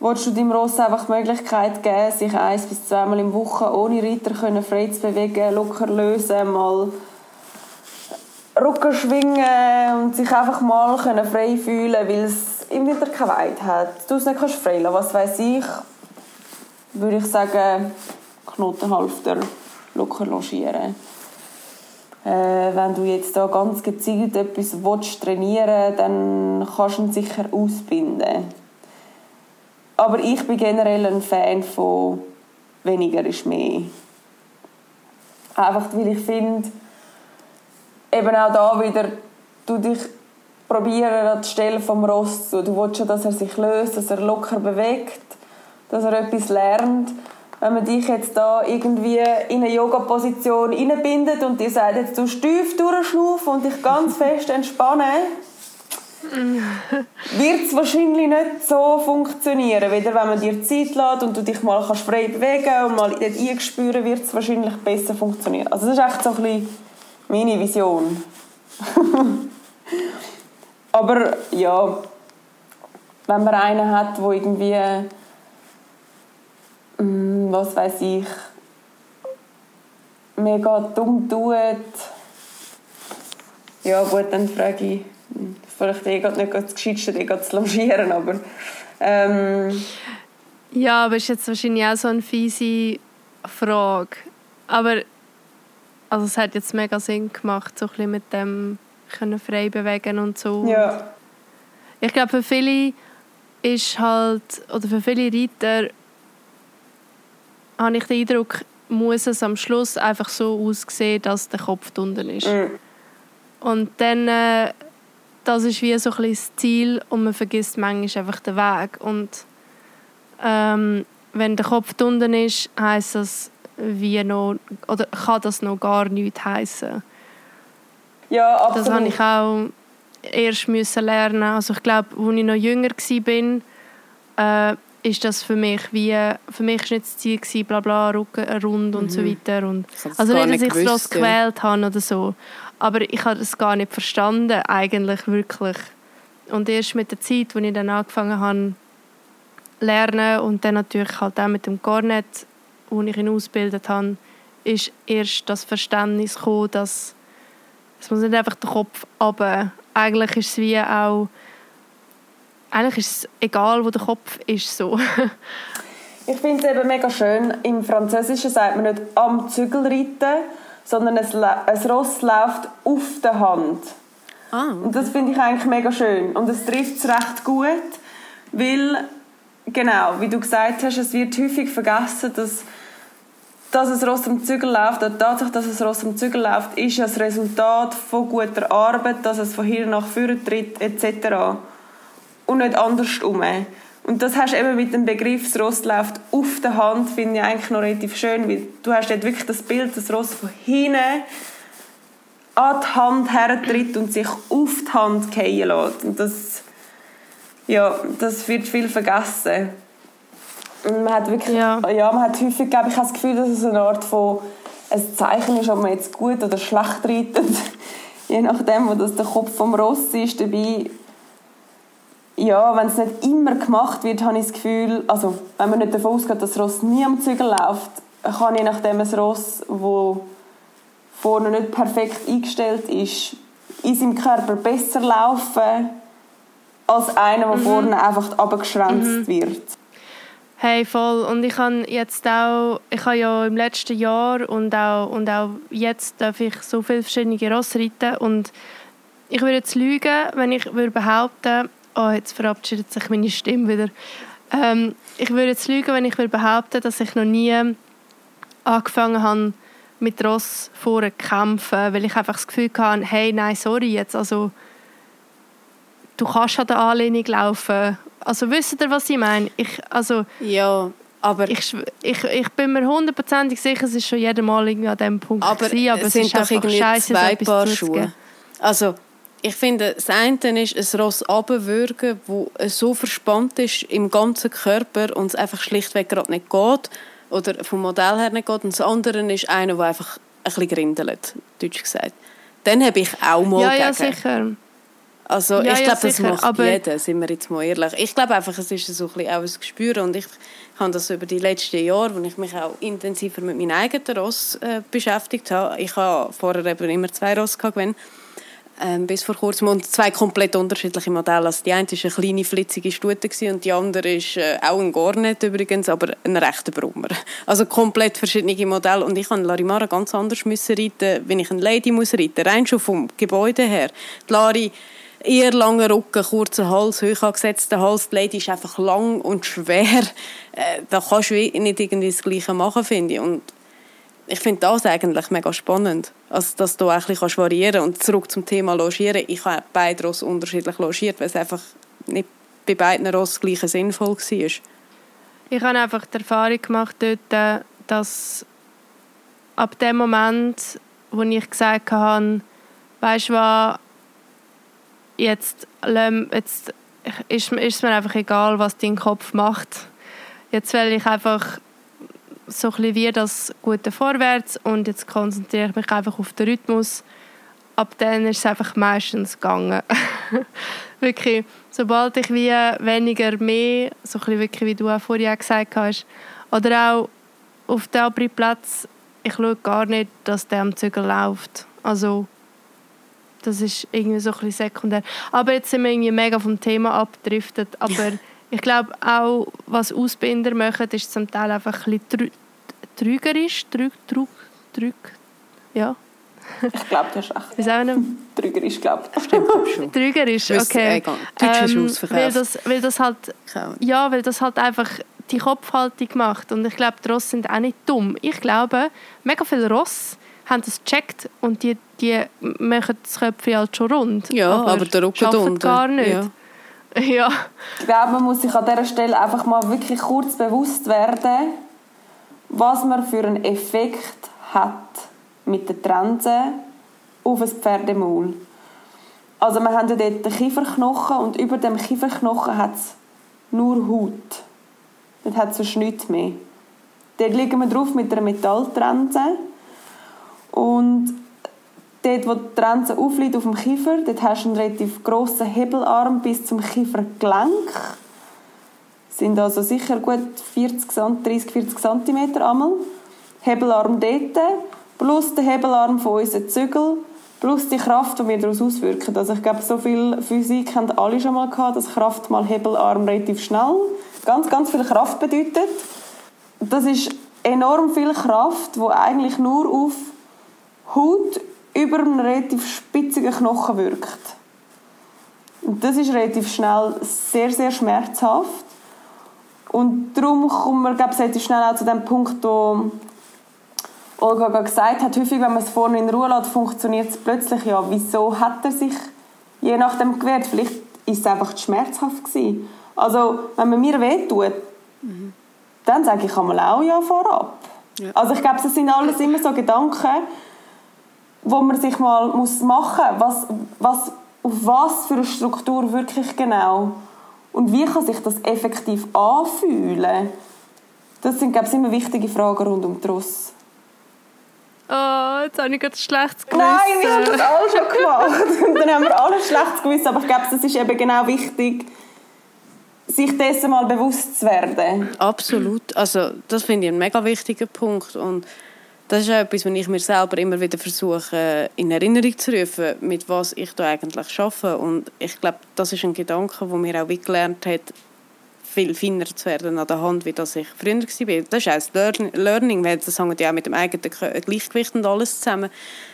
Willst du deinem Ross einfach die Möglichkeit geben, sich ein bis zweimal im Woche ohne Reiter frei zu bewegen, locker lösen, mal Rücken schwingen und sich einfach mal frei fühlen weil es im Winter keine Weite hat. Du es nicht frei lassen, was weiß ich, würde ich sagen, Knotenhalfter locker logieren. Äh, wenn du jetzt da ganz gezielt etwas willst, trainieren dann kannst du ihn sicher ausbinden aber ich bin generell ein Fan von weniger ist mehr. Einfach weil ich finde, eben auch da wieder, du dich probieren an die Stelle vom Ross zu. Du willst schon, dass er sich löst, dass er locker bewegt, dass er etwas lernt. Wenn man dich jetzt da irgendwie in eine Yoga-Position einbindet und dir sagt, jetzt du steif durchschnaufen und dich ganz *laughs* fest entspannen, wird es wahrscheinlich nicht so funktionieren. Wieder wenn man dir Zeit lässt und du dich mal kannst frei bewegen und mal dort einspüren, wird es wahrscheinlich besser funktionieren. Also das ist echt so ein bisschen meine Vision. Aber ja, wenn man einen hat, der irgendwie, mm, was weiß ich, mega dumm tut, ja gut, dann frage ich, vielleicht eh nicht das Gescheitste, eh zu longieren, aber... Ähm, ja, aber ist jetzt wahrscheinlich auch so eine fiese Frage. Aber also es hat jetzt mega Sinn gemacht, so ein bisschen mit dem können frei bewegen und so. Ja. Ich glaube, für viele ist halt, oder für viele Reiter habe ich den Eindruck, muss es am Schluss einfach so aussehen, dass der Kopf unten ist. Mhm. Und dann, äh, das ist wie so ein bisschen das Ziel und man vergisst manchmal einfach den Weg. Und ähm, wenn der Kopf unten ist, heißt das wie noch, oder kann das noch gar nichts heißen. Ja, absolut. Das habe ich auch erst müssen lernen. Also ich glaube, als ich noch jünger war, äh, ist das für mich wie, für mich war nicht das Ziel gewesen, bla bla, Rücken rund und mhm. so weiter. Und, also nicht, dass ich es los gewählt habe oder so, aber ich habe es gar nicht verstanden, eigentlich wirklich. Und erst mit der Zeit, als ich dann angefangen habe, lernen und dann natürlich halt auch mit dem Cornet, wo ich ihn ausgebildet habe, ist erst das Verständnis gekommen, dass es muss nicht einfach der Kopf aber eigentlich ist es wie auch eigentlich ist es egal, wo der Kopf ist so. ich finde es eben mega schön. Im Französischen sagt man nicht am Zügel reiten, sondern ein, ein Ross läuft auf der Hand. Ah, okay. Und das finde ich eigentlich mega schön. Und es trifft es recht gut, weil, genau, wie du gesagt hast, es wird häufig vergessen, dass dass ein Ross am Zügel läuft, oder Tatsache, dass ein Ross am Zügel läuft, ist das Resultat von guter Arbeit, dass es von hier nach vorne tritt, etc und nicht andersrum. Und das hast du eben mit dem Begriff, das Ross läuft auf der Hand, finde ich eigentlich noch relativ schön, weil du hast dort wirklich das Bild, das Ross von hinten an die Hand hertritt und sich auf die Hand fallen lässt. Und das, ja, das wird viel vergessen. Man hat wirklich, ja. ja man hat häufig, glaube ich, das Gefühl, dass es eine Art von ein Zeichen ist, ob man jetzt gut oder schlecht reitet. *laughs* Je nachdem, wo das der Kopf vom Ross ist. Dabei ja, wenn es nicht immer gemacht wird, habe ich das Gefühl, also wenn man nicht davon ausgeht, dass das Ross nie am Zügel läuft, kann je nachdem ein Ross, wo vorne nicht perfekt eingestellt ist, in seinem Körper besser laufen als einer, der mhm. vorne einfach abgeschränzt mhm. wird. Hey, voll. Und ich habe jetzt auch, ich habe ja im letzten Jahr und auch, und auch jetzt darf ich so viele verschiedene Ross reiten und ich würde jetzt lügen, wenn ich würde behaupten Oh, jetzt verabschiedet sich meine Stimme wieder. Ähm, ich würde jetzt lügen, wenn ich würde behaupten, dass ich noch nie angefangen habe, mit Ross vorne zu kämpfen, weil ich einfach das Gefühl hatte, hey, nein, sorry, jetzt, also du kannst an der Anlehnung laufen. Also wisst ihr, was ich meine? Ich, also, ja, aber... Ich, ich, ich bin mir hundertprozentig sicher, es ist schon jedes Mal irgendwie an diesem Punkt aber, gewesen, aber es, sind doch irgendwie scheiße, zwei Paar Schuhe. Also ich finde, das eine ist ein Ross abwürgen, das so verspannt ist im ganzen Körper und es einfach schlichtweg gerade nicht geht oder vom Modell her nicht geht. Und das andere ist einer, der einfach ein bisschen grindelt, deutsch gesagt. Dann habe ich auch mal ja, ja, sicher. Also ja, ich glaube, ja, das macht aber jeder, sind wir jetzt mal ehrlich. Ich glaube einfach, es ist so ein bisschen auch ein Gespür und ich habe das über die letzten Jahre, wo ich mich auch intensiver mit meinem eigenen Ross äh, beschäftigt habe. Ich habe vorher eben immer zwei Ross gehabt, ähm, bis vor kurzem und zwei komplett unterschiedliche Modelle. Also die eine war eine kleine, flitzige Stute und die andere ist äh, auch ein Garnet übrigens, aber ein rechter Brummer. Also komplett verschiedene Modelle und ich kann Larimara ganz anders müssen reiten, wenn ich eine Lady muss reiten, rein schon vom Gebäude her. Die Lari eher langer Rücken, kurzer Hals, hoch angesetzter Hals. Die Lady ist einfach lang und schwer. Äh, da kannst du nicht irgendwie das Gleiche machen, finde ich. Und ich finde das eigentlich mega spannend, also, dass du auch ein bisschen variieren kannst. Und zurück zum Thema Logieren. Ich habe beide Ross unterschiedlich logiert, weil es einfach nicht bei beiden Ross gleich sinnvoll war. Ich habe einfach die Erfahrung gemacht, dort, dass ab dem Moment, wo ich gesagt habe, weißt du was, jetzt, jetzt ist, ist es mir einfach egal, was dein Kopf macht. Jetzt will ich einfach so ein wie das gute Vorwärts und jetzt konzentriere ich mich einfach auf den Rhythmus. Ab dann ist es einfach meistens gegangen. *laughs* wirklich, sobald ich wie weniger mehr, so ein wirklich, wie du auch vorhin gesagt hast, oder auch auf den Abri-Platz, ich schaue gar nicht, dass der am Zügel läuft. Also, das ist irgendwie so ein bisschen sekundär. Aber jetzt sind wir irgendwie mega vom Thema abgedriftet. Aber *laughs* ich glaube auch, was Ausbinder machen, ist zum Teil einfach ein bisschen trügerisch, trüg, trug, trüg, ja. Ich glaube, du hast recht. Ist auch nicht... Trügerisch, glaube ich. Stimmt, schon. Trügerisch, okay. Deutsch ist ähm, weil das, weil das halt, ja, weil das halt einfach die Kopfhaltung macht. Und ich glaube, die Ross sind auch nicht dumm. Ich glaube, mega viele Ross haben das gecheckt und die, die machen das Köpfchen halt schon rund. Ja, aber, aber der Rücken unten. gar nicht. Ja. *laughs* ja. Ich glaube, man muss sich an dieser Stelle einfach mal wirklich kurz bewusst werden, was man für einen Effekt hat mit der Trense auf ein Pferdemaul. Also wir haben ja dort den Kieferknochen und über dem Kieferknochen hat es nur Haut. Dort hat es sonst nichts mehr. Dort liegen wir drauf mit einer Metalltrense und dort, wo die Trense aufliegt auf dem Kiefer, dort hast du einen relativ grossen Hebelarm bis zum Kiefergelenk. Das sind also sicher gut 40, 30, 40 cm einmal. Hebelarm dort, plus der Hebelarm von unseren Zügeln, plus die Kraft, die wir daraus auswirken. Also ich glaube, so viel Physik haben alle schon mal gehabt, dass Kraft mal Hebelarm relativ schnell ganz, ganz viel Kraft bedeutet. Das ist enorm viel Kraft, die eigentlich nur auf Haut über einen relativ spitzigen Knochen wirkt. Und das ist relativ schnell sehr, sehr schmerzhaft. Und darum kommen wir, glaube ich, relativ schnell auch zu dem Punkt, wo Olga gesagt hat, häufig, wenn man es vorne in Ruhe lässt, funktioniert es plötzlich. Ja, wieso hat er sich je nachdem gewehrt? Vielleicht ist es einfach schmerzhaft gewesen. Also, wenn man mir wehtut, mhm. dann sage ich einmal auch ja vorab. Ja. Also ich glaube, das sind alles immer so Gedanken, wo man sich mal muss machen muss, was, was, auf was für eine Struktur wirklich genau und wie kann sich das effektiv anfühlen. Das sind, glaube ich, immer wichtige Fragen rund um die Ross. Oh, jetzt habe ich gerade schlechtes Gewissen. Nein, wir haben das alle schon *laughs* gemacht. Und dann haben wir alle schlechtes Gewissen. Aber ich glaube, das ist eben genau wichtig, sich dessen mal bewusst zu werden. Absolut. Also, das finde ich einen mega wichtigen Punkt. Und das ist auch etwas, was ich mir selber immer wieder versuche, in Erinnerung zu rufen, mit was ich da eigentlich arbeite. Und ich glaube, das ist ein Gedanke, der mir auch gelernt hat, viel feiner zu werden an der Hand, wie das ich früher war. Das ist auch das Learning, weil das hängt ja auch mit dem eigenen Gleichgewicht und alles zusammen,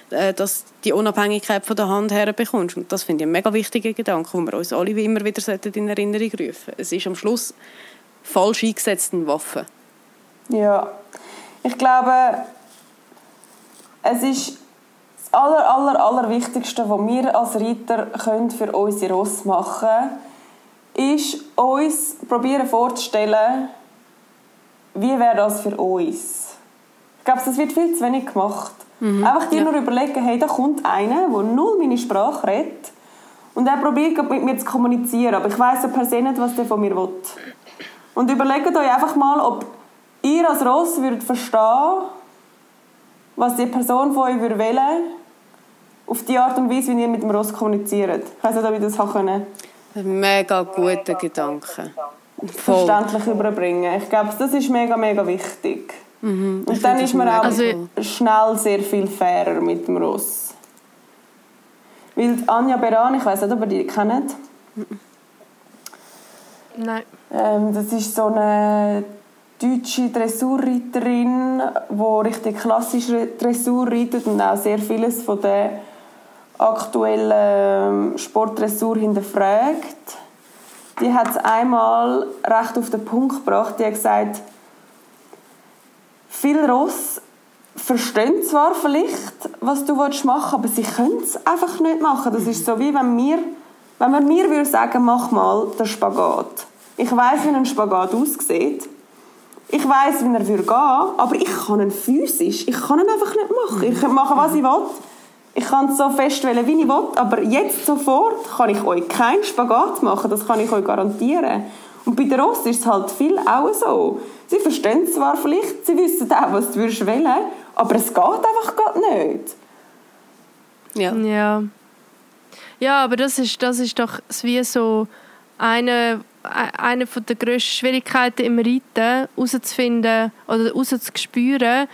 äh, dass die Unabhängigkeit von der Hand her bekommst. Und das finde ich ein mega wichtiger Gedanke, den wir uns alle immer wieder in Erinnerung rufen Es ist am Schluss falsch eingesetzte Waffe. Ja, ich glaube, es ist das aller, aller, aller Wichtigste, was wir als Reiter können für unsere Ross machen können, ist uns probieren vorzustellen, wie wäre das für uns. Ich glaube, das wird viel zu wenig gemacht. Mhm. Einfach dir ja. nur überlegen, hey, da kommt einer, der null meine Sprache redet und er probiert mit mir zu kommunizieren, aber ich weiß ja per se nicht, was der von mir will. Und überlegt euch einfach mal, ob ihr als Ross würdet verstehen was die Person von euch wählen würde, auf die Art und Weise, wie ihr mit dem Ross kommuniziert. Ich weiß nicht, ob ich das können. Mega guter Gedanke. Verständlich überbringen. Ich glaube, das ist mega, mega wichtig. Mhm, und dann ist man auch also, schnell sehr viel fairer mit dem Ross. Weil Anja Beran, ich weiß nicht, ob ihr die kennt. Nein. Ähm, das ist so eine deutsche Dressurreiterin, die richtig klassisch Dressur reitet und auch sehr vieles von der aktuellen ähm, Sportdressur hinterfragt. Die hat es einmal recht auf den Punkt gebracht. Die hat gesagt, viele Ross verstehen zwar vielleicht, was du machen willst, aber sie können es einfach nicht machen. Das ist so wie wenn wir, wenn man mir würde sagen, mach mal den Spagat. Ich weiß, wie ein Spagat aussieht ich weiß, wie er würde gehen, aber ich kann ihn physisch, ich kann ihn einfach nicht machen. Ich kann machen, was ich will. Ich kann es so feststellen, wie ich will, aber jetzt sofort kann ich euch keinen Spagat machen, das kann ich euch garantieren. Und bei der Ross ist es halt viel auch so. Sie verstehen zwar vielleicht, sie wissen auch, was du wählen, aber es geht einfach gerade nicht. Ja. Ja, ja aber das ist, das ist doch wie so eine eine der grössten Schwierigkeiten im Reiten, herauszufinden oder herauszuspüren,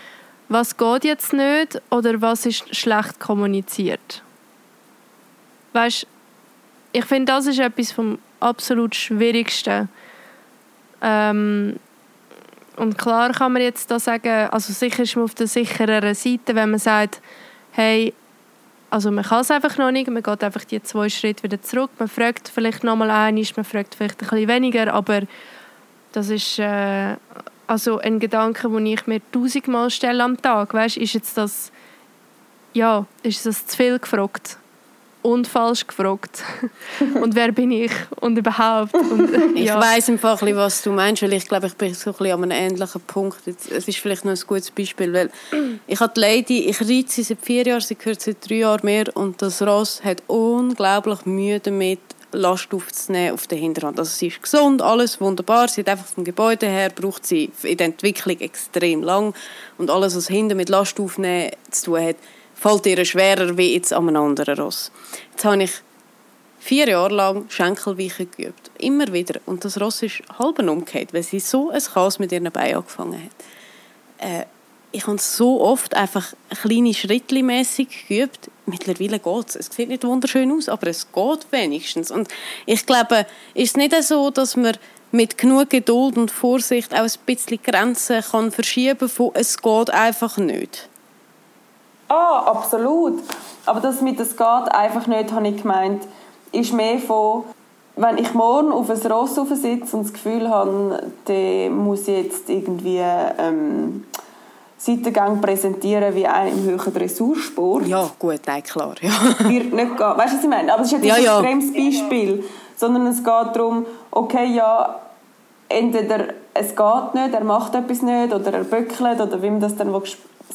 was geht jetzt nicht oder was ist schlecht kommuniziert. Weißt, ich finde, das ist etwas vom absolut Schwierigsten. Ähm, und klar kann man jetzt da sagen, also sicher ist man auf der sichereren Seite, wenn man sagt, hey, also man kann es einfach noch nicht, man geht einfach die zwei Schritte wieder zurück, man fragt vielleicht noch mal einmal, man fragt vielleicht ein bisschen weniger, aber Das ist äh, also ein Gedanke, den ich mir tausendmal stelle am Tag. Weißt, ist jetzt das ja, ist das zu viel gefragt? Und falsch gefragt. *laughs* und wer bin ich und überhaupt? Und, *laughs* ja. Ich weiß einfach, was du meinst, weil ich glaube, ich bin so ein bisschen an einem ähnlichen Punkt. Es ist vielleicht noch ein gutes Beispiel, weil ich habe die Lady, ich reite sie seit vier Jahren, sie gehört seit drei Jahren mehr und das Ross hat unglaublich Mühe damit, Last aufzunehmen auf der Hinterhand. Also sie ist gesund, alles wunderbar, sie hat einfach vom Gebäude her, braucht sie in der Entwicklung extrem lang und alles, was hinten mit Last aufnehmen zu tun hat, fällt ihr schwerer wie jetzt an einem anderen Ross. Jetzt habe ich vier Jahre lang Schenkelweichen geübt. Immer wieder. Und das Ross ist halb umgekehrt, weil sie so ein Chaos mit ihren Beinen angefangen hat. Äh, ich habe so oft einfach kleine Schritte mässig geübt. Mittlerweile geht es. Es sieht nicht wunderschön aus, aber es geht wenigstens. Und ich glaube, ist es nicht so, dass man mit genug Geduld und Vorsicht auch ein bisschen Grenzen kann verschieben kann, es geht einfach nicht. Ah, absolut. Aber das mit «es geht einfach nicht», habe ich gemeint, ist mehr von, wenn ich morgen auf ein Ross sitze und das Gefühl habe, der muss jetzt irgendwie ähm, Seitengang präsentieren wie ein im höheren Dressursport. Ja, gut, nein, klar. Ja. Wird nicht gehen. Weißt du, was ich meine? Aber es ist jetzt ja, ein extremes Beispiel. Sondern es geht darum, okay, ja, entweder es geht nicht, er macht etwas nicht, oder er böckelt, oder wie man das dann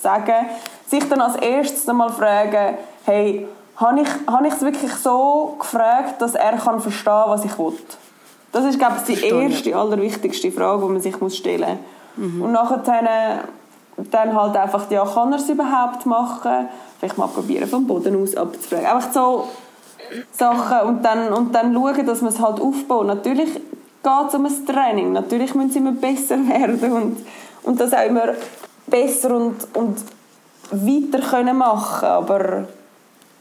sagen sich dann als erstes einmal fragen, hey, habe ich, habe ich es wirklich so gefragt, dass er kann verstehen was ich will? Das ist, glaube ich, die erste, allerwichtigste Frage, die man sich stellen muss. Mhm. Und nachher dann halt einfach, ja, kann er es überhaupt machen? Vielleicht mal probieren, vom Boden aus abzufragen. Einfach so Sachen und dann, und dann schauen, dass man es halt aufbaut. Natürlich geht es um ein Training. Natürlich müssen sie immer besser *laughs* werden und, und das auch immer besser und, und weiter können machen aber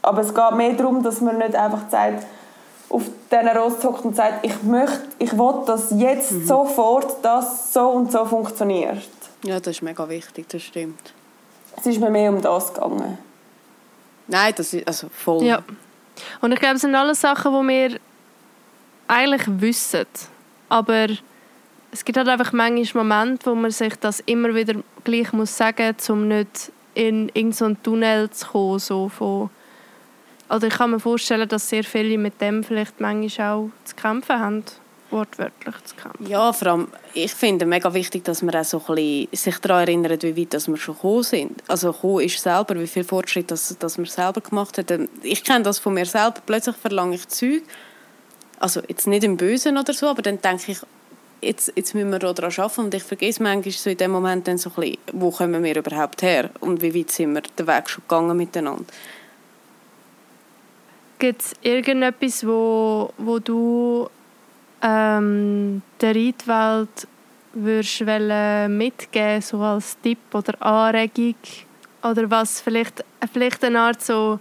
aber es geht mehr darum, dass man nicht einfach sagt, auf diesen Rost hockt und sagt, ich möchte, ich will, dass jetzt mhm. sofort das so und so funktioniert. Ja, das ist mega wichtig, das stimmt. Es ist mir mehr um das gegangen. Nein, das ist also voll. Ja. Und ich glaube, es sind alles Sachen, die wir eigentlich wissen. Aber es gibt halt einfach manchmal Momente, wo man sich das immer wieder gleich muss sagen muss, um nicht in irgendeinen Tunnel zu kommen. So von also ich kann mir vorstellen, dass sehr viele mit dem vielleicht manchmal auch zu kämpfen haben, wortwörtlich zu kämpfen. Ja, vor allem, ich finde es mega wichtig, dass man auch so ein bisschen sich daran erinnert, wie weit wir schon gekommen sind. Also gekommen ist selber, wie viel Fortschritt das, das man selber gemacht hat. Ich kenne das von mir selber, plötzlich verlange ich Zeug, also jetzt nicht im Bösen oder so, aber dann denke ich, jetzt, jetzt müssen wir daran arbeiten und ich vergesse manchmal so in dem Moment dann so ein bisschen, wo kommen wir überhaupt her und wie weit sind wir den Weg schon gegangen miteinander. Gibt es irgendetwas, wo, wo du ähm, der Reitwelt würdest mitgeben so als Tipp oder Anregung? Oder was vielleicht, vielleicht eine Art so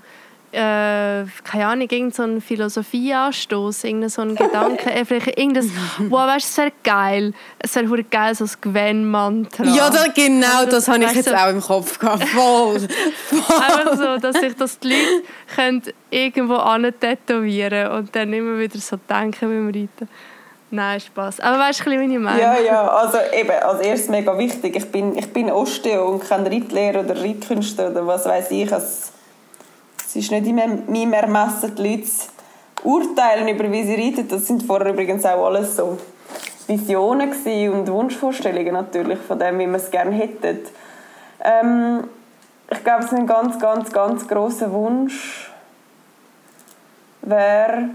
äh, keine Ahnung, irgendein so Philosophieanstoß, irgendein so ein Gedanke, äh, vielleicht irgendein, *laughs* wow, weißt du, es wäre geil, es wäre geil, so ein Gwen-Mantra. Ja, da, genau, das, das habe ich jetzt so, auch im Kopf gehabt, voll, voll. Einfach so, dass sich das die Leute können irgendwo an tätowieren und dann immer wieder so denken beim Reiten. Nein, Spaß. Aber weißt du, wie ich meine? Ja, ja. Also eben, als erstes mega wichtig. Ich bin, ich bin Osteo und kein Reitlehrer oder Reitkünstler oder was weiß ich. Als es ist nicht in meinem Ermessen, die Leute zu urteilen, über wie sie reiten. Das sind vorher übrigens auch alles so Visionen und Wunschvorstellungen natürlich von dem, wie wir es gerne hätten. Ähm, ich glaube, es ist ein ganz, ganz, ganz großer Wunsch wäre,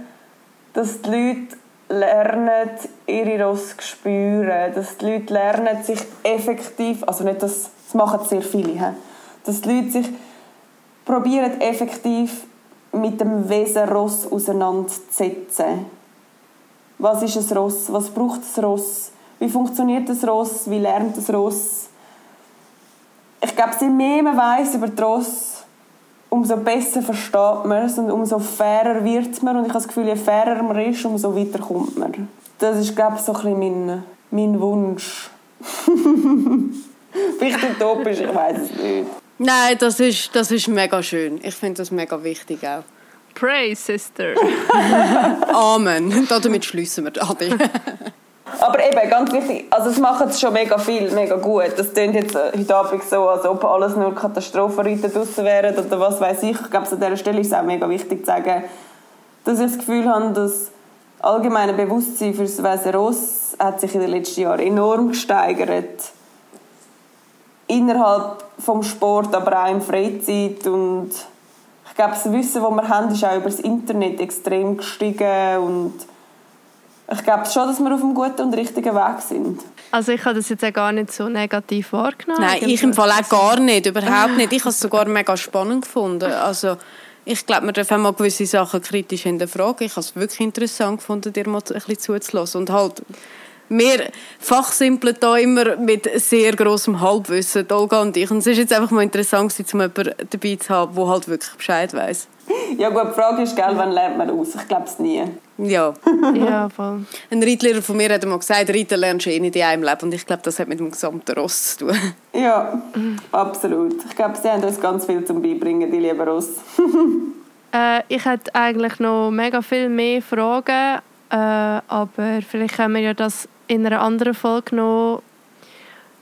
dass die Leute lernen, ihre Ross zu spüren, dass die Leute lernen, sich effektiv, also nicht, das, das machen sehr viele, dass die Leute sich probieren effektiv mit dem Wesen Ross auseinanderzusetzen. Was ist ein Ross? Was braucht das Ross? Wie funktioniert das Ross? Wie lernt das Ross? Ich glaube, je mehr man weiß über das Ross, umso besser versteht man es und umso fairer wird man. Und ich habe das Gefühl, je fairer man ist, umso weiter kommt man. Das ist, glaube ich, so ein bisschen mein, mein Wunsch. *laughs* Vielleicht utopisch, ich weiß es nicht. Nein, das ist, das ist mega schön. Ich finde das mega wichtig auch. Pray, Sister. *laughs* Amen. Damit schließen wir, Adi. *laughs* Aber eben, ganz wichtig, also es machen es schon mega viel, mega gut. Das klingt jetzt äh, heute Abend so, als ob alles nur Katastrophenreiter draussen wären oder was weiß ich. Ich glaube, an dieser Stelle ist es auch mega wichtig zu sagen, dass ich das Gefühl habe, dass allgemeine Bewusstsein für das Weiße Ross hat sich in den letzten Jahren enorm gesteigert. Innerhalb vom Sport, aber auch in Freizeit und ich glaube, das Wissen, das wir haben, ist auch über das Internet extrem gestiegen und ich glaube schon, dass wir auf einem guten und richtigen Weg sind. Also ich habe das jetzt auch gar nicht so negativ wahrgenommen. Nein, ich im Fall auch gar nicht, überhaupt nicht. Ich habe es sogar mega spannend gefunden. Also ich glaube, wir dürfen mal gewisse Sachen kritisch hinterfragen. Ich habe es wirklich interessant gefunden, dir mal ein bisschen zuzulassen. Und halt, wir fachsimpeln da immer mit sehr grossem Halbwissen, Olga und ich. Und es ist jetzt einfach mal interessant, um jemanden dabei zu haben, der halt wirklich Bescheid weiß. Ja gut, die Frage ist, gell, wann lernt man aus? Ich glaube es nie. Ja. *laughs* ja, voll. Ein Reitlehrer von mir hat mal gesagt, Reiten lernst du eh nicht in einem Leben. Und ich glaube, das hat mit dem gesamten Ross zu tun. Ja, absolut. Ich glaube, sie haben uns ganz viel zum Beibringen, die lieben Ross. *laughs* äh, ich hätte eigentlich noch mega viel mehr Fragen, äh, aber vielleicht können wir ja das in einer anderen Folge noch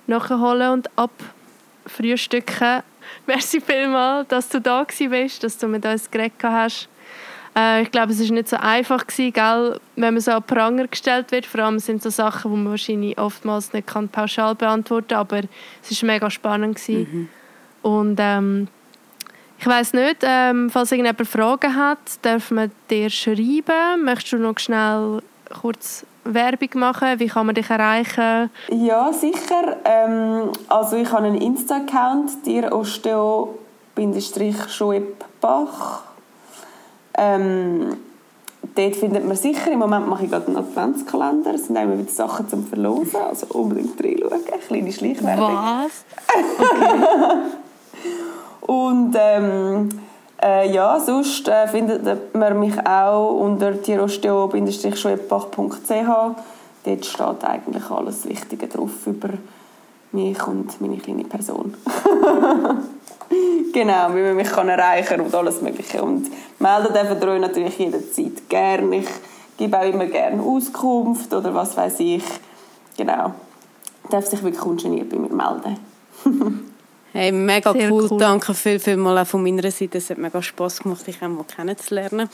nachholen und abfrühstücken. *laughs* Merci vielmals, dass du da warst, dass du mit uns geredet hast. Äh, ich glaube, es war nicht so einfach, gewesen, gell? wenn man so an Pranger gestellt wird. Vor allem sind so Sachen, die man wahrscheinlich oftmals nicht kann pauschal beantworten kann, aber es war mega spannend. Mhm. Und ähm, ich weiß nicht, ähm, falls irgendjemand Fragen hat, darf man dir schreiben. Möchtest du noch schnell kurz Werbung machen? Wie kann man dich erreichen? Ja, sicher. Ähm, also ich habe einen Insta-Account, dir osteo-schoebbach. Ähm, dort findet man sicher, im Moment mache ich gerade einen Adventskalender, es sind immer wieder Sachen zum Verlosen, also unbedingt reinschauen, eine kleine Schleichwerbung. Was? Okay. *laughs* Und ähm, äh, ja, sonst äh, findet man mich auch unter tirosteo-schwebbach.ch. Dort steht eigentlich alles Wichtige drauf über mich und meine kleine Person. *laughs* genau, wie man mich kann erreichen kann und alles Mögliche. Und melden dürfen ihr euch natürlich jederzeit gerne. Ich gebe auch immer gerne Auskunft oder was weiß ich. Genau. Darf sich wirklich ungeniert bei mir melden. *laughs* Hey, mega cool. cool. Danke viel, viel mal auch von meiner Seite. Es hat mega Spass gemacht, dich einmal kennenzulernen.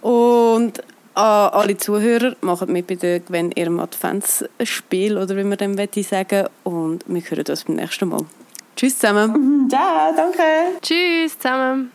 Und an alle Zuhörer, macht mit bei der Gwen ihrem Adventsspiel oder wie man dem sagen Und wir hören uns beim nächsten Mal. Tschüss zusammen. Ciao, danke. Tschüss zusammen.